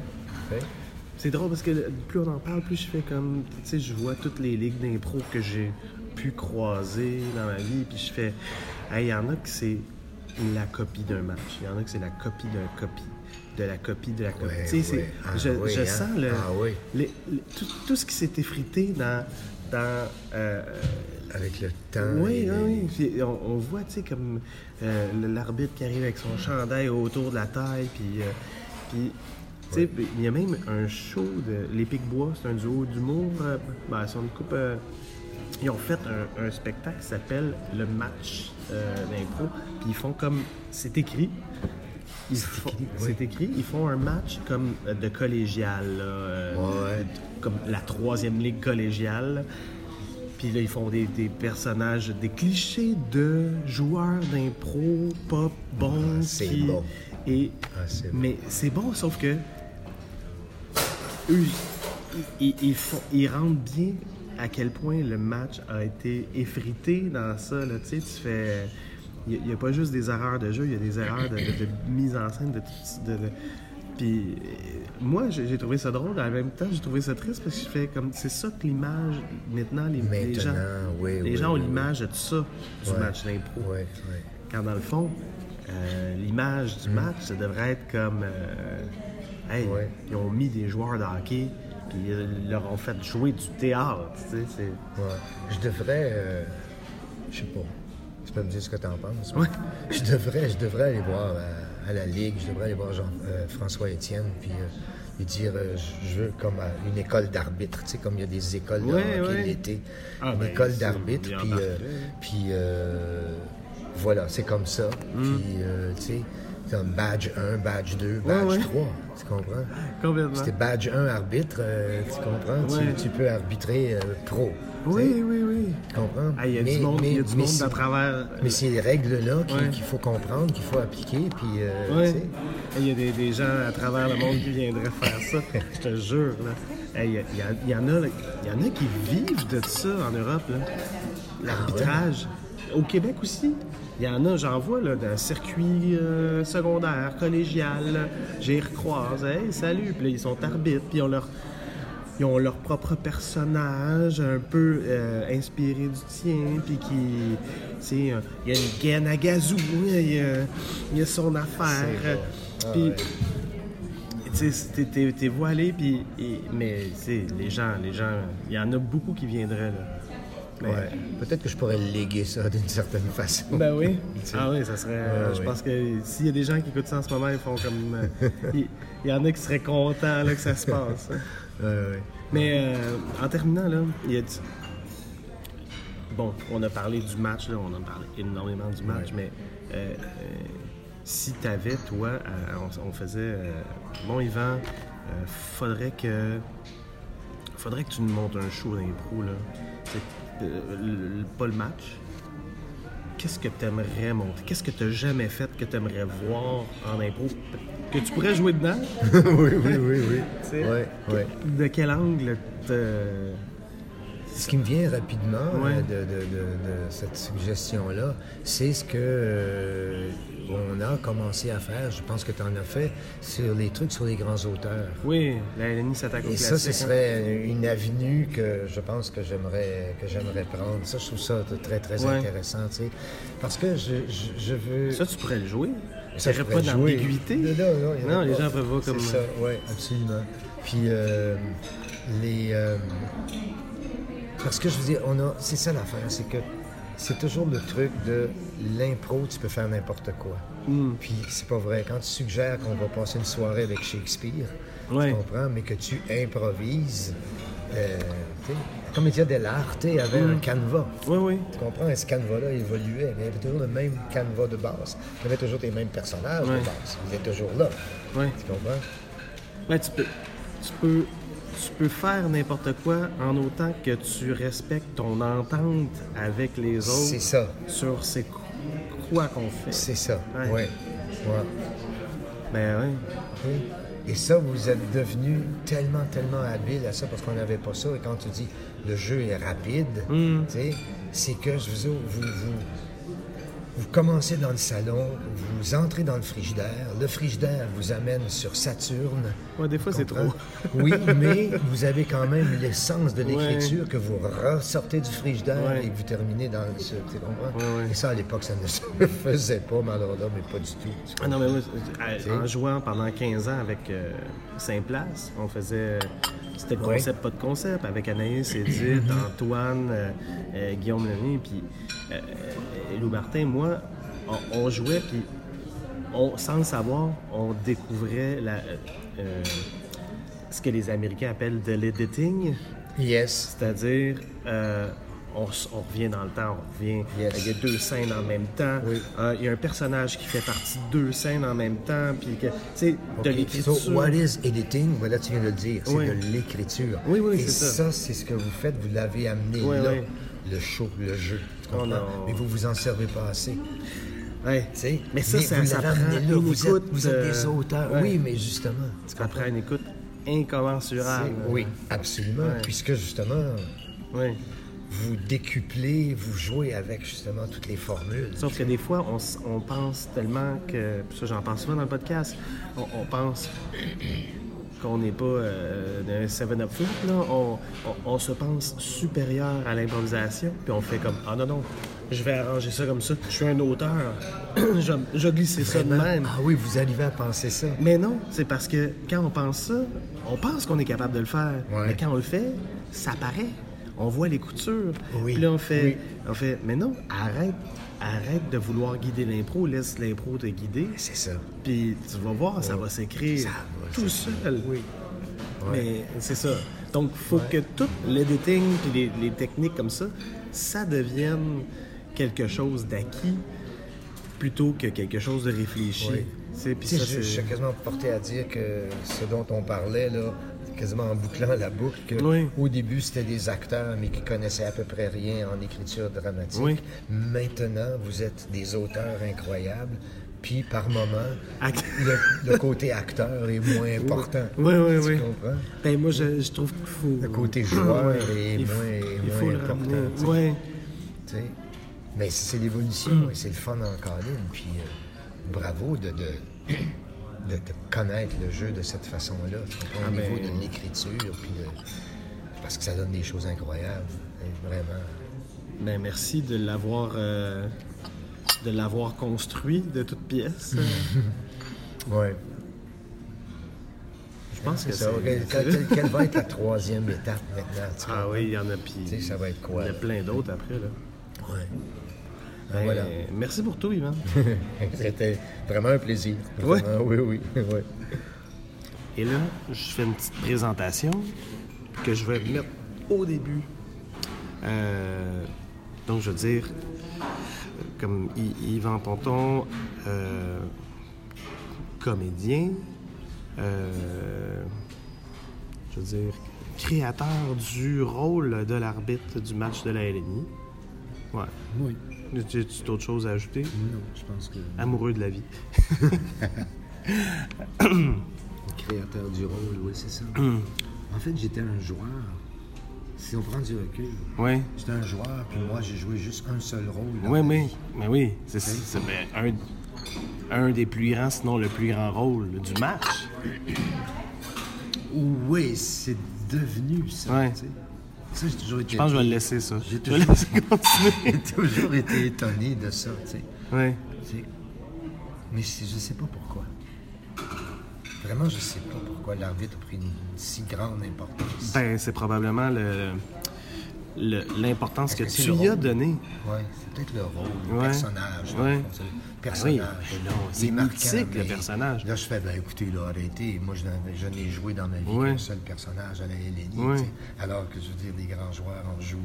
C'est drôle parce que plus on en parle, plus je fais comme. Tu sais, je vois toutes les ligues d'impro que j'ai pu croiser dans ma vie, puis je fais. Hey, il y en a que c'est la copie d'un match. Il y en a que c'est la copie d'un copie. De la copie de la copie. Ouais, tu sais, c'est- ouais. Ah je, oui, je hein? sens le, Ah oui. les- les- tout, tout ce qui s'est effrité dans. dans euh, Avec le temps. oui, oui, les- oui. Puis on, on voit, tu sais, comme euh, l'arbitre qui arrive avec son chandail autour de la taille, puis... euh, puis il y a même un show de... Les Pic-Bois, c'est un duo d'humour. ben, ils sont une coupe... ils ont fait un, un spectacle qui s'appelle Le Match d'impro. Puis ils font comme... C'est écrit. Ils font-. C'est écrit. Ils font un match comme euh, de collégial, là, euh, Ouais. comme la troisième ligue collégiale. Puis là, ils font des, des personnages, des clichés de joueurs d'impro, pop, bons. Ah, c'est qui- bon. Et, Ah, c'est bon. mais c'est bon, sauf que eux, ils, ils font, ils rendent bien à quel point le match a été effrité dans ça. Là, tu sais, tu fais... Il n'y a, pas juste des erreurs de jeu, il y a des erreurs de, de- de mise en scène. De, puis moi, j'ai trouvé ça drôle. En même temps, j'ai trouvé ça triste parce que je fais comme... C'est ça que l'image, maintenant, les, les gens... Oui, Les oui, gens ont oui, l'image de ça, du Ouais. match d'impro. Oui. Quand dans le fond, euh, l'image du match, ça devrait être comme. euh, hey, Mm. Ouais. ils ont mis des joueurs de hockey, puis ils leur ont fait jouer du théâtre. Tu sais. Ouais. Je devrais. euh, je sais pas. Tu peux me dire ce que tu en penses? Ouais. Je devrais, je devrais aller voir à, à la Ligue, je devrais aller voir Jean, euh, François Étienne, puis euh, lui dire euh, je veux comme une école d'arbitre, tu sais, comme il y a des écoles de Ouais, ouais. l'été. Ah, une ben, école d'arbitre, puis, euh, puis euh, voilà, c'est comme ça. Mm. Puis, euh, tu sais, C'est un badge 1, badge 2, badge ouais. 3. Tu comprends? Complètement. Si t'es badge 1 arbitre, euh, tu comprends? Tu- Ouais. Tu, peux arbitrer euh, pro. Oui, oui, oui. Tu comprends? Ah, Il y a Mais- du monde, il y a mais- du mais monde c'est- à travers. Mais c'est les règles-là qu'il faut comprendre, qu'il faut appliquer, puis euh. Il y a des, des gens à travers le monde qui viendraient faire ça. Je te jure. Hey, Il y, en a, là, il y en a qui vivent de ça en Europe. là. L'arbitrage. Au Québec aussi. Il y en a, j'en vois, là, d'un circuit euh, secondaire, collégial. J'y recroise. Hey, salut. Puis là, ils sont arbitres. Puis ils ont leur, ils ont leur propre personnage, un peu euh, inspiré du tien, puis qui, sais, euh, il y a une gaine à gazou, il y a, il y a son affaire. C'est. Ah Puis, tu sais, t'es- voilé, puis, mais, tu les gens, les gens, il y en a beaucoup qui viendraient, là. Mais- Ouais. Peut-être que je pourrais léguer ça d'une certaine façon. Ben oui. Ah oui, ça serait. euh, Ouais, je pense que s'il y a des gens qui écoutent ça en ce moment, ils font comme. euh, il, y en a qui seraient contents là, que ça se passe. hein. Ouais, ouais. Mais euh, en terminant, là, il y a du... Bon, on a parlé du match, là, on a parlé énormément du match, mais euh, euh, si tu avais, toi, on, on faisait. euh, bon, Yvan, euh, faudrait que. Faudrait que tu nous montes un show d'impro, là. Euh, pas le match. Qu'est-ce que tu aimerais monter? Qu'est-ce que tu n'as jamais fait que tu aimerais voir en impro? Que tu pourrais jouer dedans? oui, oui, oui, oui. Ouais, ouais. De quel angle te... Ce qui me vient rapidement Ouais. euh, de, de- de- de cette suggestion-là, c'est ce que euh, on a commencé à faire. Je pense que tu en as fait sur les trucs sur les grands auteurs. Oui, la LNI s'attaque au Et ça, ce hein. serait une avenue que je pense que j'aimerais que j'aimerais prendre. Ça, je trouve ça très, très Ouais. intéressant, tu sais. Parce que je, je, je veux... Ça, tu pourrais le jouer. Ça, ferait pas d'ambiguïté. Non, non, les gens peuvent voir comme- ça, oui, absolument. Puis, euh, les. euh, parce que je veux dire, on a. C'est ça l'affaire, c'est que c'est toujours le truc de l'impro, tu peux faire n'importe quoi. Hmm. Puis, c'est pas vrai. Quand tu suggères qu'on va passer une soirée avec Shakespeare, Ouais. tu comprends, mais que tu improvises. Euh, tu sais, la comédia dell'arte avait Hmm. un canevas. Oui, oui. Tu comprends? Et ce canevas-là évoluait, mais il y avait toujours le même canevas de base. Tu avais toujours tes mêmes personnages Ouais. de base. Ils étaient toujours là. Ouais. Tu comprends? Ben, tu peux, tu peux, tu peux faire n'importe quoi en autant que tu respectes ton entente avec les autres C'est ça. sur c'est quoi qu'on fait. C'est ça. Ouais. Ouais. Ouais. Ben oui. Oui. Et ça, vous êtes devenu tellement, tellement habile à ça parce qu'on n'avait pas ça. Et quand tu dis le jeu est rapide, Hmm. c'est que je vous, vous, vous, vous commencez dans le salon, vous entrez dans le frigidaire, le frigidaire vous amène sur Saturne. Ouais, des fois, c'est trop. oui, mais vous avez quand même l'essence de Ouais. l'écriture que vous ressortez du frigidaire Ouais. et que vous terminez dans. Tu comprends? Ouais, ouais. Et ça, à l'époque, ça ne se faisait pas, malheureusement, mais pas du tout. tu Ah non, mais moi, sais? en jouant pendant 15 ans avec euh, Saint-Place, on faisait. C'était le Ouais. concept, pas de concept, avec Anaïs, Edith, Antoine, euh, euh, Guillaume Lené, puis euh, euh, Lou Martin. Moi, on, on jouait, puis on, sans le savoir, on découvrait la, euh, euh, ce que les Américains appellent de l'editing, Yes. c'est-à-dire. euh, on, revient dans le temps, on revient. Yes. Il y a deux scènes en même temps. Oui. Euh, il y a un personnage qui fait partie de deux scènes en même temps. Puis que, de l'écriture. So, what is editing? Voilà, tu viens de le dire. C'est Oui. de l'écriture. Oui, oui, Et c'est ça. ça, c'est ce que vous faites. Vous l'avez amené Oui, là. Le show, le jeu. Oh comprends? Mais vous vous en servez pas assez. Ouais. Tu sais? Mais ça, ça, vous ça prend là. Vous êtes, écoute, vous êtes des euh, auteurs. ouais. Oui, mais justement. tu Ça comprends? prend une écoute incommensurable. Oui, absolument. Ouais. Puisque justement, Oui. vous décuplez, vous jouez avec justement toutes les formules. Sauf que des fois, on, pense tellement que. Ça, j'en pense souvent dans le podcast. On, on pense qu'on n'est pas euh, un 7-up flip, là. On, on- on se pense supérieur à l'improvisation, puis on fait comme Ah non, non, je vais arranger ça comme ça. Je suis un auteur. je, je ça de même. Ah oui, vous arrivez à penser ça. Mais non, c'est parce que quand on pense ça, on pense qu'on est capable de le faire. Ouais. Mais quand on le fait, ça paraît. On voit les coutures. Oui, Puis là, on fait, oui. on fait, mais non, arrête, arrête de vouloir guider l'impro, laisse l'impro te guider. C'est ça. Puis tu vas voir, ça va s'écrire tout seul. Oui. Mais c'est ça. Donc, il faut que tout l'editing puis les, les techniques comme ça, ça devienne quelque chose d'acquis plutôt que quelque chose de réfléchi. Oui. Je suis quasiment porté à dire que ce dont on parlait, là, quasiment en bouclant la boucle, que Oui. au début, c'était des acteurs, mais qui connaissaient à peu près rien en écriture dramatique. Oui. Maintenant, vous êtes des auteurs incroyables, puis par moment, Act- le, le côté acteur est moins important. Oui, oui, tu oui. comprends? Ben, moi, je, je trouve qu'il faut. Le côté joueur est Il faut- moins, est il moins faut le important. ramener. tu sais. Ouais. Tu sais. Mais c'est l'évolution Mm. et c'est le fun en colline. Puis euh, bravo de, de, de, de connaître le jeu de cette façon-là. Ah Au niveau ben- de l'écriture. Puis de- parce que ça donne des choses incroyables. hein, Vraiment. Ben, merci de l'avoir. euh, de l'avoir construit de toutes pièces. Ouais. Je pense que ça. Quelle, quelle- quelle va être la troisième étape maintenant? Ah oui, il y en a puis. Tu sais, ça va être Il quoi? y en a plein d'autres après, là. Ouais. Voilà. Merci pour tout, Yvan. C'était vraiment un plaisir. Ouais. Vraiment, oui, oui. ouais. Et là, je fais une petite présentation que je vais mettre au début. Euh, donc, je veux dire, comme Y- Yvan Ponton, euh, comédien, euh, je veux dire, créateur du rôle de l'arbitre du match de la LNI. Ouais. Oui. As-tu d'autres choses à ajouter? Non, je pense que Amoureux de la vie. créateur du rôle, oui, c'est ça. en fait, j'étais un joueur. Si on prend du recul, Oui. j'étais un joueur, puis moi, j'ai joué juste un seul rôle. dans Oui, ma oui, vie. mais oui, c'est ben, un, un des plus grands, sinon le plus grand rôle du match. Oui, c'est devenu ça. Ouais. Ça, toujours été. Je pense que je vais le laisser, ça. J'ai toujours- toujours été étonné de ça, tu sais. Oui. Tu sais. Mais je ne sais pas pourquoi. Vraiment, je sais pas pourquoi l'arbitre a pris une si grande importance. Ben, c'est probablement le l'importance que, tu y as donnée. Ouais, c'est peut-être le rôle, le Ouais. personnage. Ouais. Personnage. Ah oui, mais non, c'est mythique, le personnage. Là, je fais, ben écoutez, là, arrêtez. Moi, je, n'ai joué dans ma vie Ouais. qu'un seul personnage à la. Ouais. sais. Alors que, je veux dire, les grands joueurs en jouent.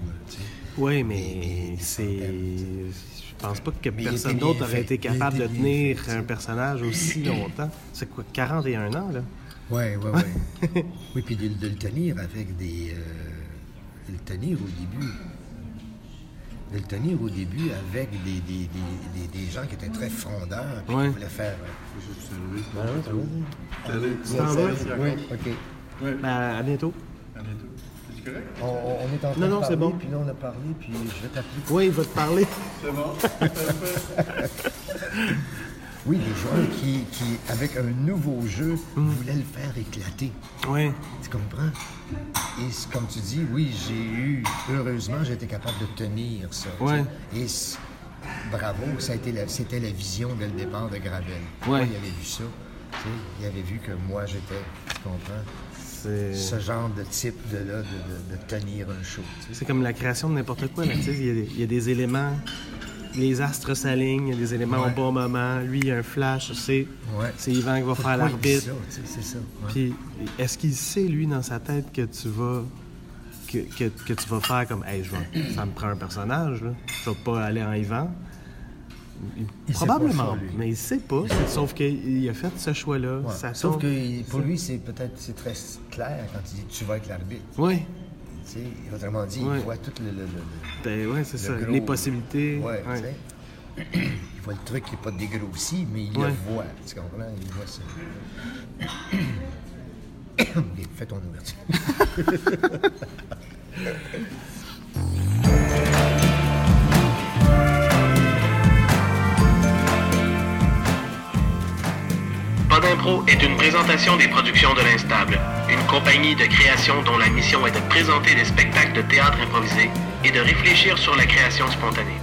Oui, mais c'est. Je pense pas que Mais personne d'autre aurait été capable de tenir fait, un personnage aussi longtemps. C'est quoi, 41 ans, là? Oui, oui, oui. oui, puis de, de le tenir avec des. euh, de le tenir au début. De le tenir au début avec des, des, des, des, des gens qui étaient très frondeurs, puis Ouais. qui voulaient faire. euh, Tu t'en vas? Oui, OK. Ben, à bientôt. On, on- on est en train Non, de non, c'est parler, bon. puis là, on a parlé, puis je vais t'appeler. Oui, il va te parler. Oui, des joueurs qui, qui, avec un nouveau jeu, voulaient le faire éclater. Oui. Tu comprends? Et comme tu dis, oui, j'ai eu, heureusement, été capable de tenir ça. Ouais. Et bravo, ça a été la- c'était la vision dès le départ de Gravel. Ouais. il avait vu ça. il avait vu que moi, j'étais, tu comprends? Ce genre de type de, là, de, de- de tenir un show. C'est comme la création de n'importe quoi. tu sais, y, il y a des éléments, les astres s'alignent, il y a des éléments Ouais. au bon moment. Lui, il y a un flash, c'est Ouais. c'est Yvan qui va Pourquoi faire l'arbitre. C'est ça. Puis, est-ce qu'il sait, lui, dans sa tête, que tu vas. Que, que, que tu vas faire comme, hey, je vais, ça me prend un personnage, là. Je vais pas aller en Yvan. Il- Probablement, ça, mais il sait pas. Sauf qu'il a fait ce choix-là. Ouais. Sauf tombe- que pour lui, c'est peut-être c'est très clair quand il dit tu vas être l'arbitre. Oui, Autrement dit, Ouais. il voit tout le, le- le- le- ben, ouais, c'est ça. gros- Les possibilités. Ouais, ouais. tu sais. Il voit le truc qui n'est pas dégrossi, mais il le voit. Tu comprends? Il voit ça. Fais ton ouverture. d'impro est une présentation des productions de l'Instable, une compagnie de création dont la mission est de présenter des spectacles de théâtre improvisé et de réfléchir sur la création spontanée.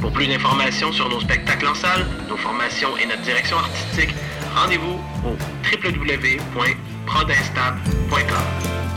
Pour plus d'informations sur nos spectacles en salle, nos formations et notre direction artistique, rendez-vous au www.prodinstable.com.